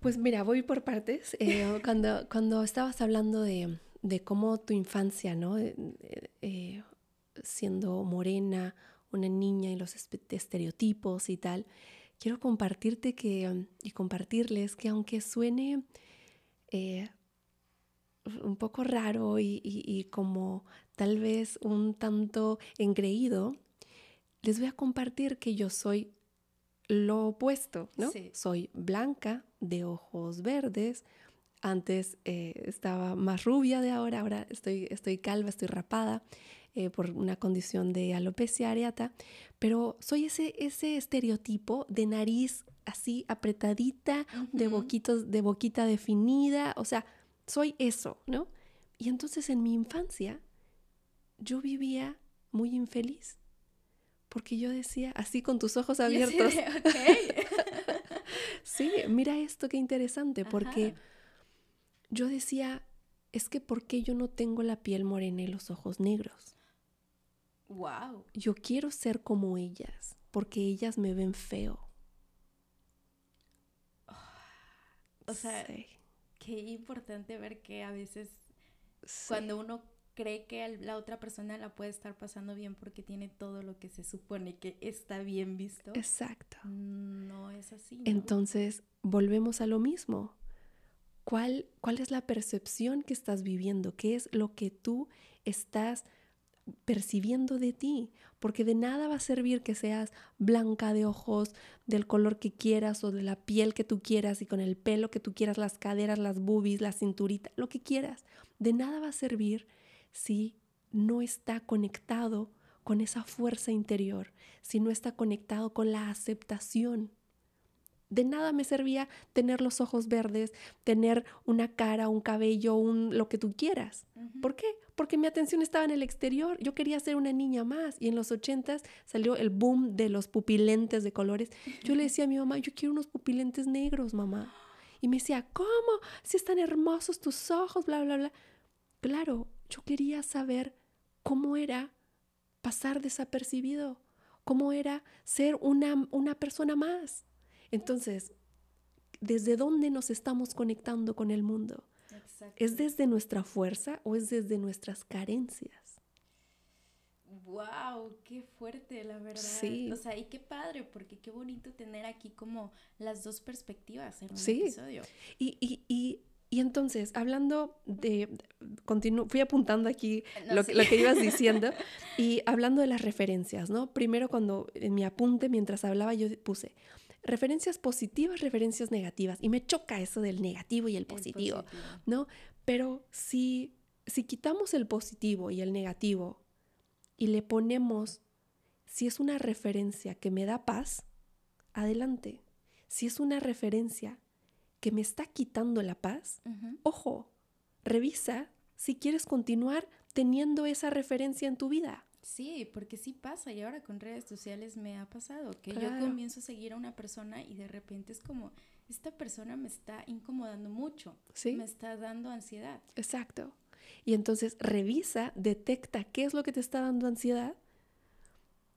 Pues mira, voy por partes. Eh, [LAUGHS] cuando, cuando estabas hablando de, cómo tu infancia, ¿no? Eh, siendo morena, una niña y los estereotipos y tal, quiero compartirte que, y compartirles que aunque suene eh, un poco raro y, como tal vez un tanto engreído, les voy a compartir que yo soy lo opuesto, ¿no? Soy blanca, de ojos verdes. Antes eh, estaba más rubia de ahora, ahora estoy, estoy calva, estoy rapada eh, por una condición de alopecia areata, pero soy ese, ese estereotipo de nariz así apretadita, de, boquitos, de boquita definida, o sea, soy eso, ¿no? Y entonces en mi infancia yo vivía muy infeliz, porque yo decía, así con tus ojos abiertos, [LAUGHS] sí, mira esto qué interesante, porque yo decía, es que ¿por qué yo no tengo la piel morena y los ojos negros? Wow. Yo quiero ser como ellas, porque ellas me ven feo. O sea, Qué importante ver que a veces cuando uno cree que la otra persona la puede estar pasando bien porque tiene todo lo que se supone que está bien visto. Exacto. No es así. Entonces, volvemos a lo mismo. ¿Cuál, ¿Cuál es la percepción que estás viviendo? ¿Qué es lo que tú estás percibiendo de ti? Porque de nada va a servir que seas blanca de ojos, del color que quieras o de la piel que tú quieras y con el pelo que tú quieras, las caderas, las boobies, la cinturita, lo que quieras. De nada va a servir si no está conectado con esa fuerza interior, si no está conectado con la aceptación. De nada me servía tener los ojos verdes, tener una cara, un cabello, un lo que tú quieras. ¿Por qué? Porque mi atención estaba en el exterior. Yo quería ser una niña más. Y en los ochentas salió el boom de los pupilentes de colores. Yo le decía a mi mamá, yo quiero unos pupilentes negros, mamá. Y me decía, ¿cómo? Si están hermosos tus ojos, bla, bla, bla. Claro, yo quería saber cómo era pasar desapercibido, cómo era ser una, una persona más. Entonces, ¿desde dónde nos estamos conectando con el mundo? ¿Es desde nuestra fuerza o es desde nuestras carencias? ¡Wow! ¡Qué fuerte, la verdad! Sí. O sea, y qué padre, porque qué bonito tener aquí como las dos perspectivas en un sí. episodio. Y, y, y y entonces, hablando de, fui apuntando aquí lo, lo, que ibas [LAUGHS] diciendo y hablando de las referencias, ¿no? Primero cuando en mi apunte, mientras hablaba, yo puse referencias positivas, referencias negativas. Y me choca eso del negativo y el positivo, ¿no? Pero si, si quitamos el positivo y el negativo y le ponemos, si es una referencia que me da paz, adelante. Si es una referencia que me está quitando la paz, ojo, revisa si quieres continuar teniendo esa referencia en tu vida. Sí, porque sí pasa y ahora con redes sociales me ha pasado que yo comienzo a seguir a una persona y de repente es como, esta persona me está incomodando mucho, ¿Sí? me está dando ansiedad. Exacto. Y entonces revisa, detecta qué es lo que te está dando ansiedad,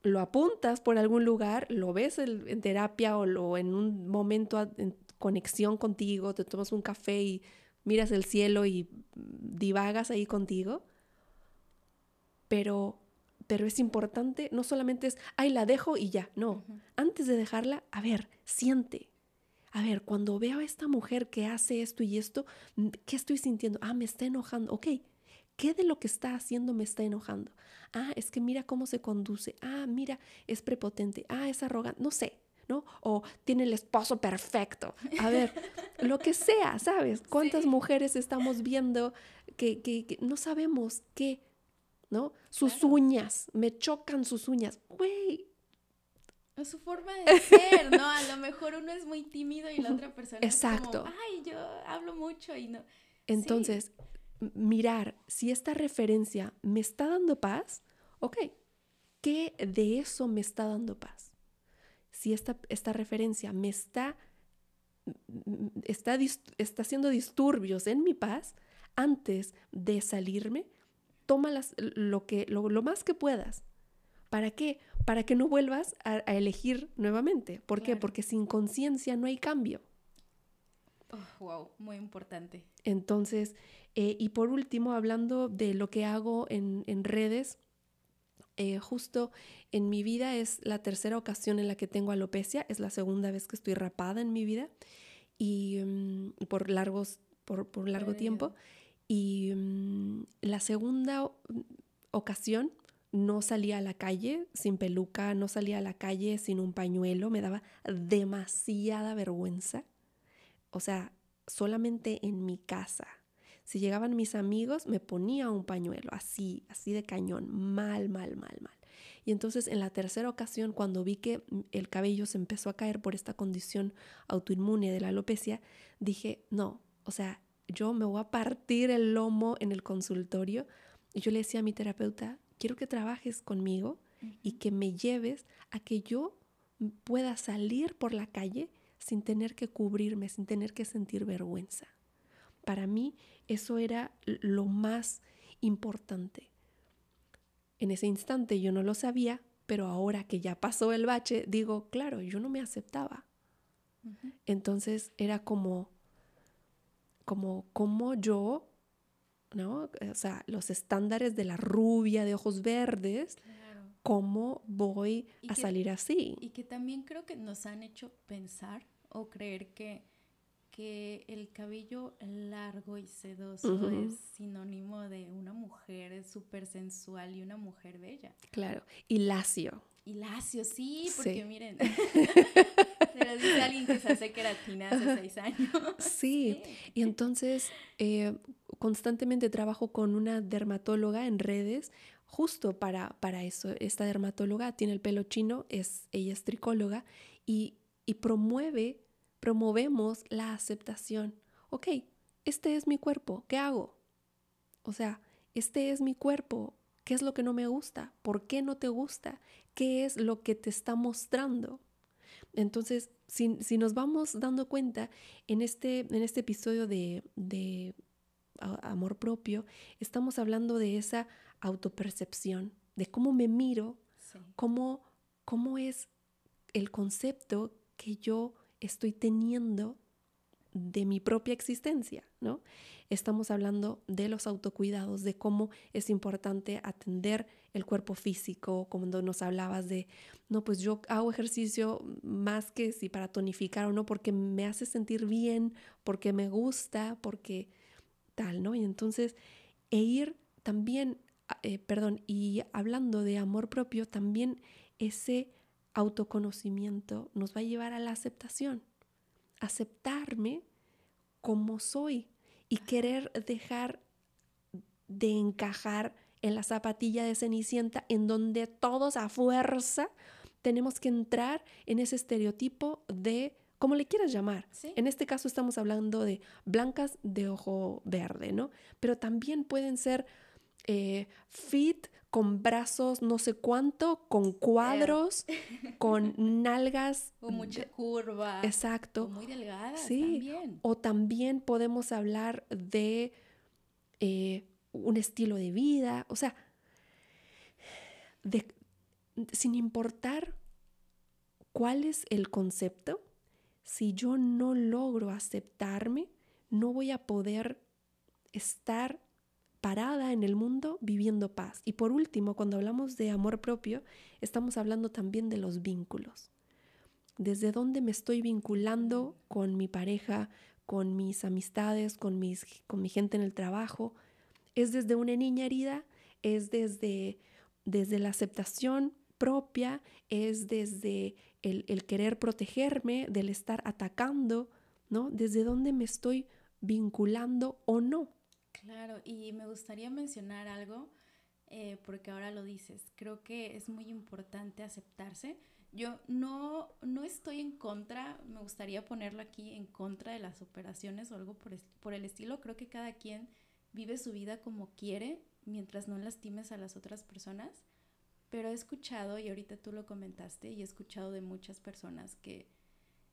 lo apuntas por algún lugar, lo ves en terapia o lo, en un momento conexión contigo, te tomas un café y miras el cielo y divagas ahí contigo. Pero, pero es importante, no solamente es, ay, la dejo y ya, no. Antes de dejarla, a ver, siente. A ver, cuando veo a esta mujer que hace esto y esto, ¿qué estoy sintiendo? Ah, me está enojando. Ok, ¿qué de lo que está haciendo me está enojando? Ah, es que mira cómo se conduce. Ah, mira, es prepotente. Ah, es arrogante. No sé, ¿no? O tiene el esposo perfecto. A ver, lo que sea, ¿sabes? [LAUGHS] ¿Cuántas mujeres estamos viendo que, no sabemos qué, ¿no? Sus uñas, me chocan sus uñas. Güey. Es su forma de ser, ¿no? A lo mejor uno es muy tímido y la otra persona Exacto. es como, ay, yo hablo mucho y no. Entonces, mirar si esta referencia me está dando paz, ok, ¿qué de eso me está dando paz? si esta, esta referencia me está, está, está haciendo disturbios en mi paz, antes de salirme, toma lo, que, lo, más que puedas. ¿Para qué? Para que no vuelvas a, elegir nuevamente. ¿Por qué? Porque sin conciencia no hay cambio. wow, muy importante. Entonces, eh, y por último, hablando de lo que hago en, en redes, eh, justo en mi vida es la tercera ocasión en la que tengo alopecia, es la segunda vez que estoy rapada en mi vida y mm, por largos, por, por largo tiempo. Y mm, la segunda ocasión no salía a la calle sin peluca, no salía a la calle sin un pañuelo, me daba demasiada vergüenza. O sea, solamente en mi casa si llegaban mis amigos, me ponía un pañuelo, así, así de cañón, mal, mal, mal, mal. Y entonces en la tercera ocasión, cuando vi que el cabello se empezó a caer por esta condición autoinmune de la alopecia, dije, no, o sea, yo me voy a partir el lomo en el consultorio. Y yo le decía a mi terapeuta, quiero que trabajes conmigo y que me lleves a que yo pueda salir por la calle sin tener que cubrirme, sin tener que sentir vergüenza. Para mí eso era lo más importante. En ese instante yo no lo sabía, pero ahora que ya pasó el bache, digo, claro, yo no me aceptaba. Entonces era como, como, como yo, ¿no? O sea, los estándares de la rubia de ojos verdes, ¿cómo voy a salir así? Y que también creo que nos han hecho pensar o creer que, que el cabello largo y sedoso es sinónimo de una mujer súper sensual y una mujer bella. Claro, y lacio. Y lacio, sí, porque miren, [LAUGHS] se lo dice alguien que se hace queratina hace seis años. Sí, y entonces eh, constantemente trabajo con una dermatóloga en redes justo para, para eso. Esta dermatóloga tiene el pelo chino, es, ella es tricóloga y, y promueve, promovemos la aceptación. Ok, este es mi cuerpo, ¿qué hago? O sea, este es mi cuerpo, ¿Qué es lo que no me gusta? ¿Por qué no te gusta? ¿Qué es lo que te está mostrando? Entonces, si, si nos vamos dando cuenta en este, en este episodio de, de amor propio, estamos hablando de esa autopercepción, de cómo me miro, cómo, cómo es el concepto que yo estoy teniendo de mi propia existencia, ¿no? Estamos hablando de los autocuidados, de cómo es importante atender el cuerpo físico, cuando nos hablabas de, no, pues yo hago ejercicio más que si para tonificar o no, porque me hace sentir bien, porque me gusta, porque tal, ¿no? Y entonces, e ir también, eh, perdón, y hablando de amor propio, también ese autoconocimiento nos va a llevar a la aceptación, aceptarme como soy y querer dejar de encajar en la zapatilla de Cenicienta en donde todos a fuerza tenemos que entrar en ese estereotipo de como le quieras llamar. En este caso estamos hablando de blancas de ojo verde, ¿no? Pero también pueden ser eh, fit con brazos no sé cuánto, con cuadros, [LAUGHS] con nalgas. O mucha curva. Exacto. O muy delgadas sí. también. O también podemos hablar de eh, un estilo de vida. O sea, sin importar cuál es el concepto, si yo no logro aceptarme, no voy a poder estar parada en el mundo viviendo paz. Y por último, cuando hablamos de amor propio, estamos hablando también de los vínculos. Desde dónde me estoy vinculando con mi pareja, con mis amistades, con, mis, con mi gente en el trabajo. Es desde una niña herida, es desde, desde la aceptación propia, es desde el, querer protegerme, del estar atacando, ¿no? Desde dónde me estoy vinculando o no. Claro, y me gustaría mencionar algo, eh, porque ahora lo dices, creo que es muy importante aceptarse. Yo no, no estoy en contra, me gustaría ponerlo aquí en contra de las operaciones o algo por, el estilo. Creo que cada quien vive su vida como quiere mientras no lastimes a las otras personas. Pero he escuchado, y ahorita tú lo comentaste, y he escuchado de muchas personas que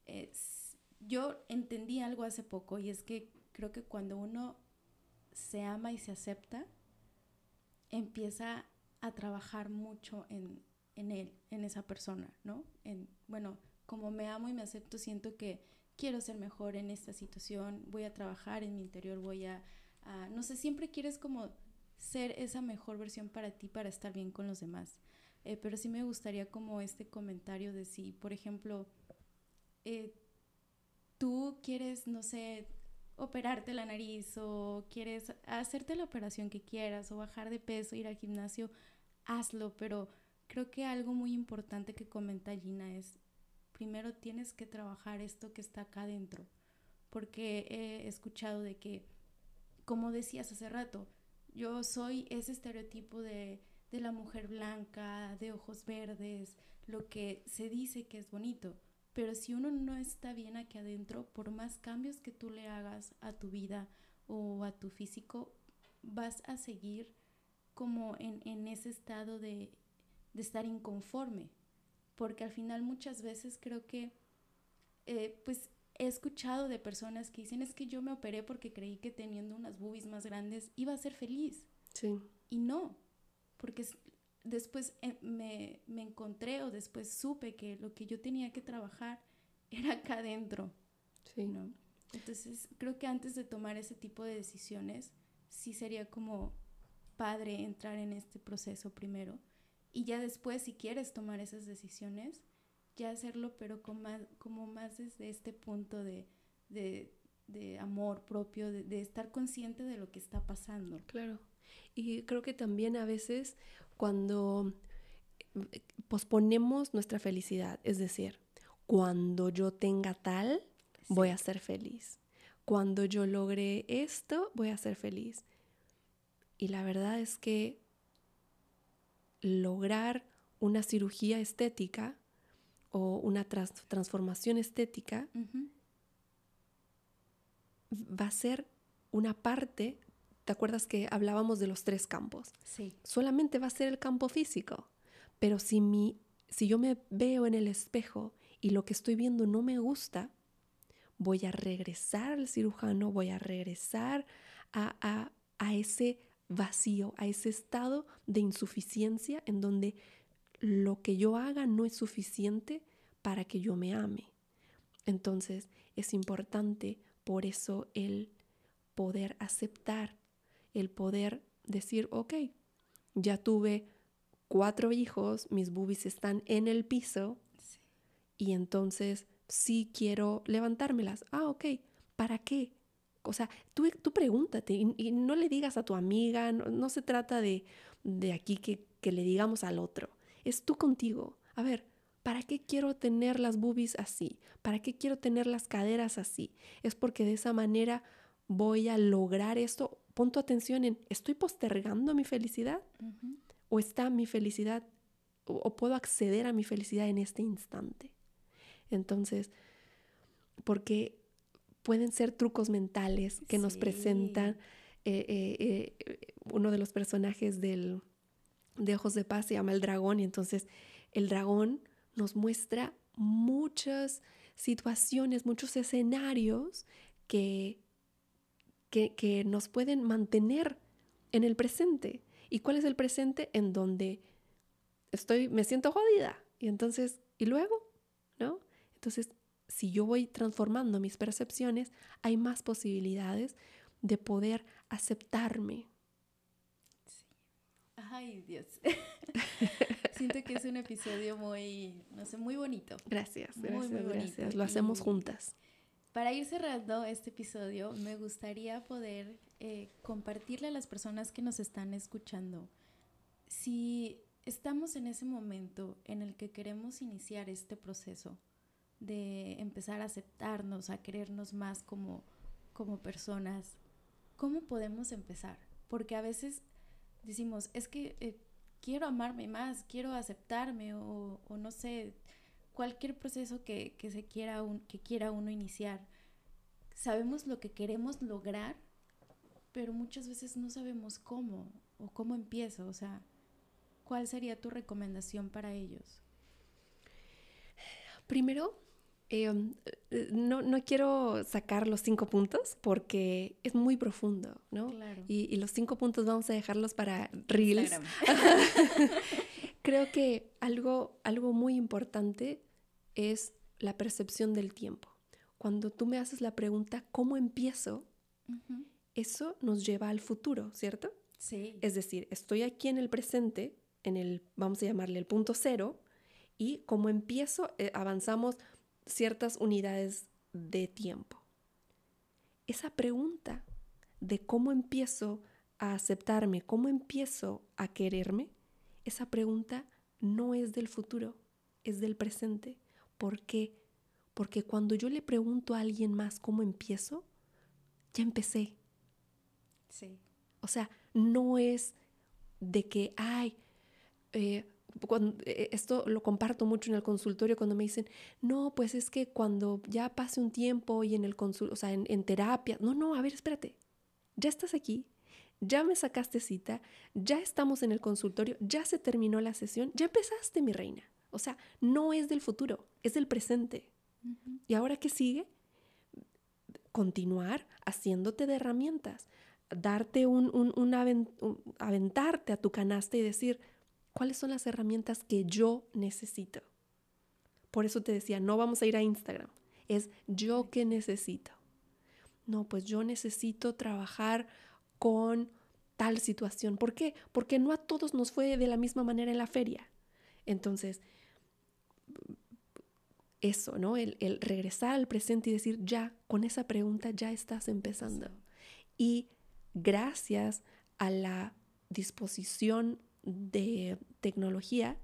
eh, yo entendí algo hace poco, y es que creo que cuando uno se ama y se acepta, empieza a trabajar mucho en, él, en esa persona, ¿no? En, bueno, como me amo y me acepto, siento que quiero ser mejor en esta situación, voy a trabajar en mi interior, voy a, no sé, siempre quieres como ser esa mejor versión para ti, para estar bien con los demás. Eh, pero sí me gustaría como este comentario de si, por ejemplo, eh, tú quieres, no sé, operarte la nariz o quieres hacerte la operación que quieras o bajar de peso, ir al gimnasio, hazlo, pero creo que algo muy importante que comenta Gina es, primero tienes que trabajar esto que está acá adentro, porque he escuchado de que, como decías hace rato, yo soy ese estereotipo de, de la mujer blanca, de ojos verdes, lo que se dice que es bonito, pero si uno no está bien aquí adentro, por más cambios que tú le hagas a tu vida o a tu físico, vas a seguir como en, ese estado de, estar inconforme. Porque al final muchas veces creo que, eh, pues he escuchado de personas que dicen es que yo me operé porque creí que teniendo unas boobies más grandes iba a ser feliz. Sí. Y no, porque después eh, me, encontré o después supe que lo que yo tenía que trabajar [LAUGHS] era acá adentro. Sí. ¿no? Entonces, creo que antes de tomar ese tipo de decisiones, sí sería como padre entrar en este proceso primero y ya después, si quieres tomar esas decisiones, ya hacerlo, pero con más, como más desde este punto de, amor propio, de, de, estar consciente de lo que está pasando. Claro. Y creo que también a veces cuando posponemos nuestra felicidad, es decir, cuando yo tenga tal, voy a ser feliz. Cuando yo logre esto, voy a ser feliz. Y la verdad es que lograr una cirugía estética o una transformación estética va a ser una parte, ¿te acuerdas que hablábamos de los tres campos? Sí. Solamente va a ser el campo físico, pero si, mi, si yo me veo en el espejo y lo que estoy viendo no me gusta, voy a regresar al cirujano, voy a regresar a, ese vacío, a ese estado de insuficiencia en donde lo que yo haga no es suficiente para que yo me ame. Entonces es importante por eso el poder aceptar, el poder decir, ok, ya tuve cuatro hijos, mis boobies están en el piso, y entonces sí quiero levantármelas. Ah, ok, ¿para qué? O sea, tú, tú pregúntate y, no le digas a tu amiga, no, se trata de, de aquí que, que le digamos al otro, es tú contigo. A ver, ¿Para qué quiero tener las boobies así? ¿Para qué quiero tener las caderas así? Es porque de esa manera voy a lograr esto. Pon tu atención en, ¿estoy postergando mi felicidad? ¿O está mi felicidad? o, puedo acceder a mi felicidad en este instante? Entonces, porque pueden ser trucos mentales que nos presentan eh, eh, eh, uno de los personajes del, de Ojos de Paz se llama el dragón y entonces el dragón nos muestra muchas situaciones, muchos escenarios que, que, que nos pueden mantener en el presente. ¿Y cuál es el presente? En donde estoy, me siento jodida. Y entonces, ¿y luego? ¿No? Entonces, si yo voy transformando mis percepciones, hay más posibilidades de poder aceptarme. Ay, Dios. [LAUGHS] Siento que es un episodio muy, no sé, muy bonito. Gracias, gracias, muy, gracias. Lo hacemos juntas. Para ir cerrando este episodio, me gustaría poder eh, compartirle a las personas que nos están escuchando si estamos en ese momento en el que queremos iniciar este proceso de empezar a aceptarnos, a querernos más como, como personas, ¿cómo podemos empezar? Porque a veces decimos, es que eh, quiero amarme más, quiero aceptarme o, no sé, cualquier proceso que, se quiera que quiera uno iniciar. Sabemos lo que queremos lograr, pero muchas veces no sabemos cómo o cómo empiezo. O sea, ¿cuál sería tu recomendación para ellos? Primero, Em, eh, no, no, quiero sacar los cinco puntos porque es muy profundo, ¿no? Claro. Y, los cinco puntos vamos a dejarlos para Reels. [LAUGHS] [LAUGHS] Creo que algo, algo muy importante es la percepción del tiempo. Cuando tú me haces la pregunta, ¿cómo empiezo? Eso nos lleva al futuro, ¿cierto? Sí. Es decir, estoy aquí en el presente, en el, vamos a llamarle el punto cero, y como empiezo, eh, avanzamos ciertas unidades de tiempo. Esa pregunta de cómo empiezo a aceptarme, cómo empiezo a quererme, esa pregunta no es del futuro, es del presente. ¿Por qué? Porque cuando yo le pregunto a alguien más cómo empiezo, ya empecé. Sí. O sea, no es de que, ay, eh, eh, esto lo comparto mucho en el consultorio cuando me dicen, no, pues es que cuando ya pase un tiempo y en el consultorio, o sea, en, terapia, no, no, a ver, espérate, ya estás aquí, ya me sacaste cita, ya estamos en el consultorio, ya se terminó la sesión, ya empezaste, mi reina. O sea, no es del futuro, es del presente. ¿Y ahora qué sigue? Continuar haciéndote de herramientas, darte un, un, aventarte a tu canasta y decir, ¿Cuáles son las herramientas que yo necesito? Por eso te decía, no vamos a ir a Instagram, es yo que necesito. No, pues yo necesito trabajar con tal situación. ¿Por qué? Porque no a todos nos fue de la misma manera en la feria. Entonces, eso, ¿no? El, regresar al presente y decir, ya, con esa pregunta ya estás empezando. Y gracias a la disposición de tecnología,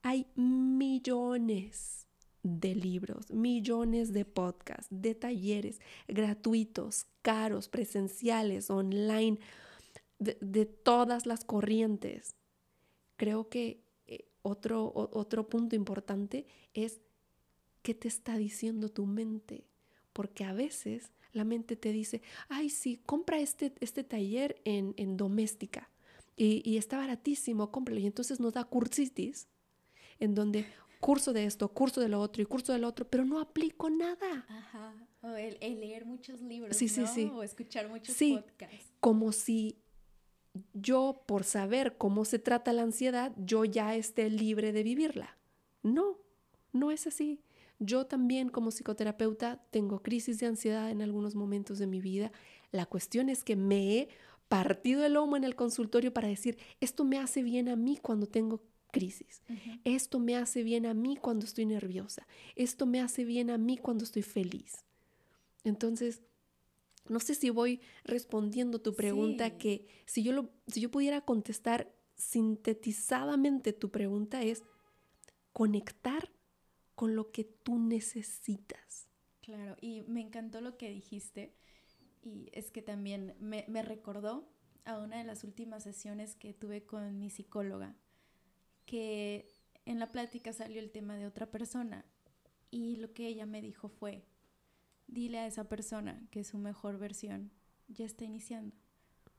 hay millones de libros, millones de podcasts, de talleres gratuitos, caros, presenciales, online, de, todas las corrientes. Creo que eh, otro, otro punto importante es qué te está diciendo tu mente, porque a veces la mente te dice, ay, sí, compra este, este taller en, en doméstica y, y, está baratísimo, cómpralo. Y entonces nos da cursitis, en donde curso de esto, curso de lo otro y curso de lo otro, pero no aplico nada. Ajá. O el, leer muchos libros, sí, sí, sí. O escuchar muchos sí, podcasts. Como si yo, por saber cómo se trata la ansiedad, yo ya esté libre de vivirla. No, no es así. Yo también como psicoterapeuta tengo crisis de ansiedad en algunos momentos de mi vida. La cuestión es que me he partido el lomo en el consultorio para decir, esto me hace bien a mí cuando tengo crisis. Esto me hace bien a mí cuando estoy nerviosa. Esto me hace bien a mí cuando estoy feliz. Entonces, no sé si voy respondiendo tu pregunta que si yo, lo, si yo pudiera contestar sintetizadamente tu pregunta es conectar con lo que tú necesitas. Claro, y me encantó lo que dijiste y es que también me, me recordó a una de las últimas sesiones que tuve con mi psicóloga, que en la plática salió el tema de otra persona y lo que ella me dijo fue, dile a esa persona que su mejor versión ya está iniciando,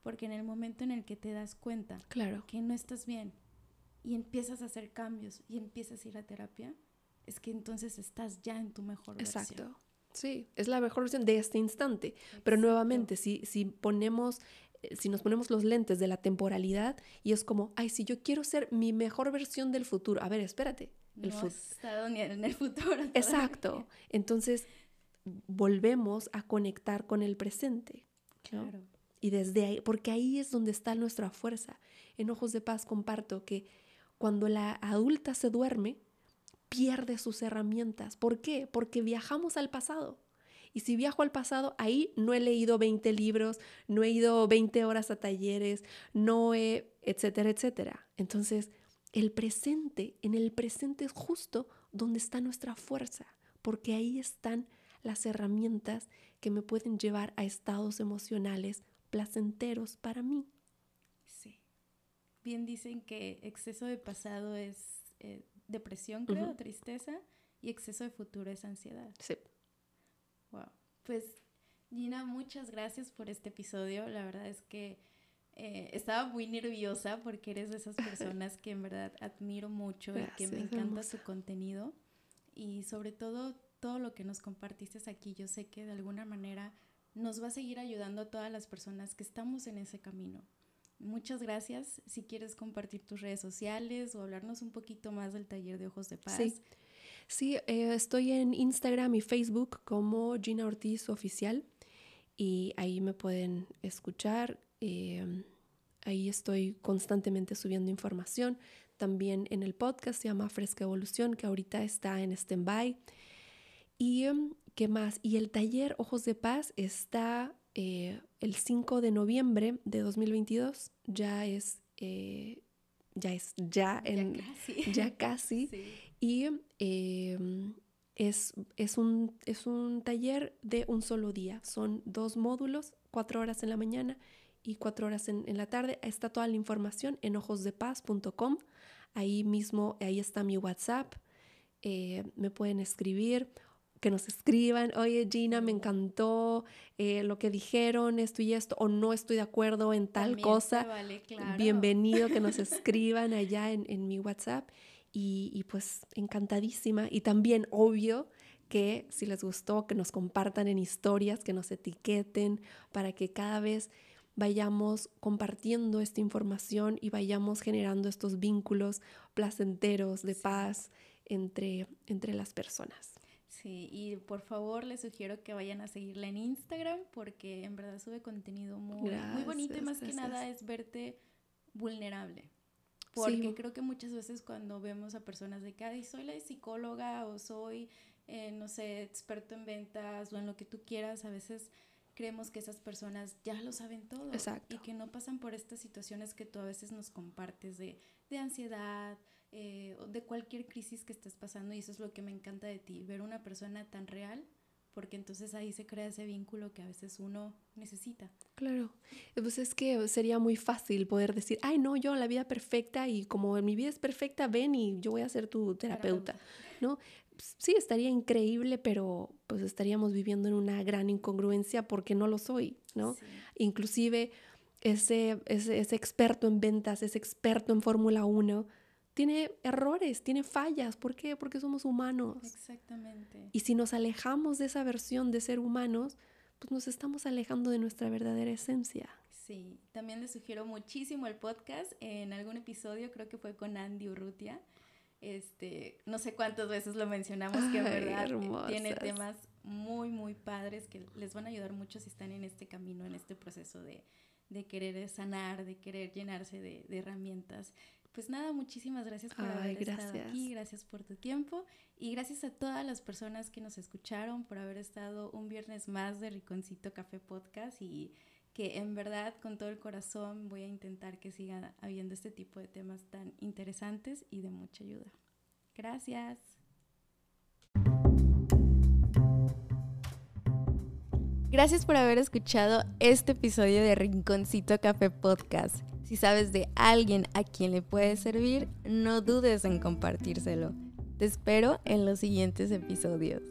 porque en el momento en el que te das cuenta claro. que no estás bien y empiezas a hacer cambios y empiezas a ir a terapia, es que entonces estás ya en tu mejor versión. Exacto. Sí, es la mejor versión de este instante. Pero nuevamente, si, si ponemos, si nos ponemos los lentes de la temporalidad y es como, ay, si yo quiero ser mi mejor versión del futuro, a ver, espérate. El no en el futuro. Exacto. Entonces, volvemos a conectar con el presente. Claro. Y desde ahí, porque ahí es donde está nuestra fuerza. En Ojos de Paz comparto que cuando la adulta se duerme, pierde sus herramientas. ¿Por qué? Porque viajamos al pasado. Y si viajo al pasado, ahí no he leído 20 libros, no he ido 20 horas a talleres, no he, etcétera, etcétera. Entonces, el presente, en el presente es justo donde está nuestra fuerza, porque ahí están las herramientas que me pueden llevar a estados emocionales placenteros para mí. Sí. Bien dicen que exceso de pasado es eh, depresión, creo, tristeza, y exceso de futuro es ansiedad. Sí. Wow. Pues Gina, muchas gracias por este episodio. La verdad es que eh, estaba muy nerviosa porque eres de esas personas que en verdad admiro mucho y que me encanta su contenido. Y sobre todo, todo lo que nos compartiste aquí, yo sé que de alguna manera nos va a seguir ayudando a todas las personas que estamos en ese camino. Muchas gracias. Si quieres compartir tus redes sociales o hablarnos un poquito más del taller de Ojos de Paz. Sí, eh, estoy en Instagram y Facebook como Gina Ortiz Oficial y ahí me pueden escuchar. Em, ahí estoy constantemente subiendo información. También en el podcast se llama Fresca Evolución, que ahorita está en stand-by. ¿Y em, qué más? Y el taller Ojos de Paz está eh, el 5 de noviembre de 2022 ya es, eh, ya es, ya en, [LAUGHS] ya casi, y em, es, es, un, es un taller de un solo día, son dos módulos, cuatro horas en la mañana y cuatro horas en, en la tarde, está toda la información en ojosdepaz.com, ahí mismo, ahí está mi WhatsApp, eh, me pueden escribir que nos escriban, oye Gina, me encantó eh, lo que dijeron, esto y esto, o no estoy de acuerdo en tal cosa. Bienvenido que nos [LAUGHS] escriban allá en, en mi WhatsApp y, y, pues encantadísima. Y también obvio que si les gustó, que nos compartan en historias, que nos etiqueten para que cada vez vayamos compartiendo esta información y vayamos generando estos vínculos placenteros de paz entre, entre las personas. Sí, y por favor les sugiero que vayan a seguirla en Instagram porque en verdad sube contenido muy, muy bonito y más que nada es verte vulnerable. Porque creo que muchas veces cuando vemos a personas de que, soy la psicóloga o soy, eh, no sé, experto en ventas o en lo que tú quieras, a veces creemos que esas personas ya lo saben todo. Y que no pasan por estas situaciones que tú a veces nos compartes de, de ansiedad, eh, de cualquier crisis que estés pasando. Y eso es lo que me encanta de ti, ver una persona tan real porque entonces ahí se crea ese vínculo que a veces uno necesita. Claro, pues es que sería muy fácil poder decir, ay no, yo la vida perfecta y como mi vida es perfecta, ven y yo voy a ser tu terapeuta, ¿no? Sí, estaría increíble, pero pues estaríamos viviendo en una gran incongruencia porque no lo soy, ¿no? Inclusive ese, ese, ese experto en ventas, ese experto en Fórmula 1, tiene errores, tiene fallas. ¿Por qué? Porque somos humanos. Exactamente. Y si nos alejamos de esa versión de ser humanos, pues nos estamos alejando de nuestra verdadera esencia. Sí, también les sugiero muchísimo el podcast. En algún episodio creo que fue con Andy Urrutia. Este, no sé cuántas veces lo mencionamos, que en verdad tiene temas muy, muy padres que les van a ayudar mucho si están en este camino, en este proceso de, de querer sanar, de querer llenarse de, de herramientas pues nada, muchísimas gracias por haber estado aquí, gracias por tu tiempo y gracias a todas las personas que nos escucharon por haber estado un viernes más de Riconcito Café Podcast y que en verdad con todo el corazón voy a intentar que siga habiendo este tipo de temas tan interesantes y de mucha ayuda. Gracias. Gracias por haber escuchado este episodio de Rinconcito Café Podcast. Si sabes de alguien a quien le puede servir, no dudes en compartírselo. Te espero en los siguientes episodios.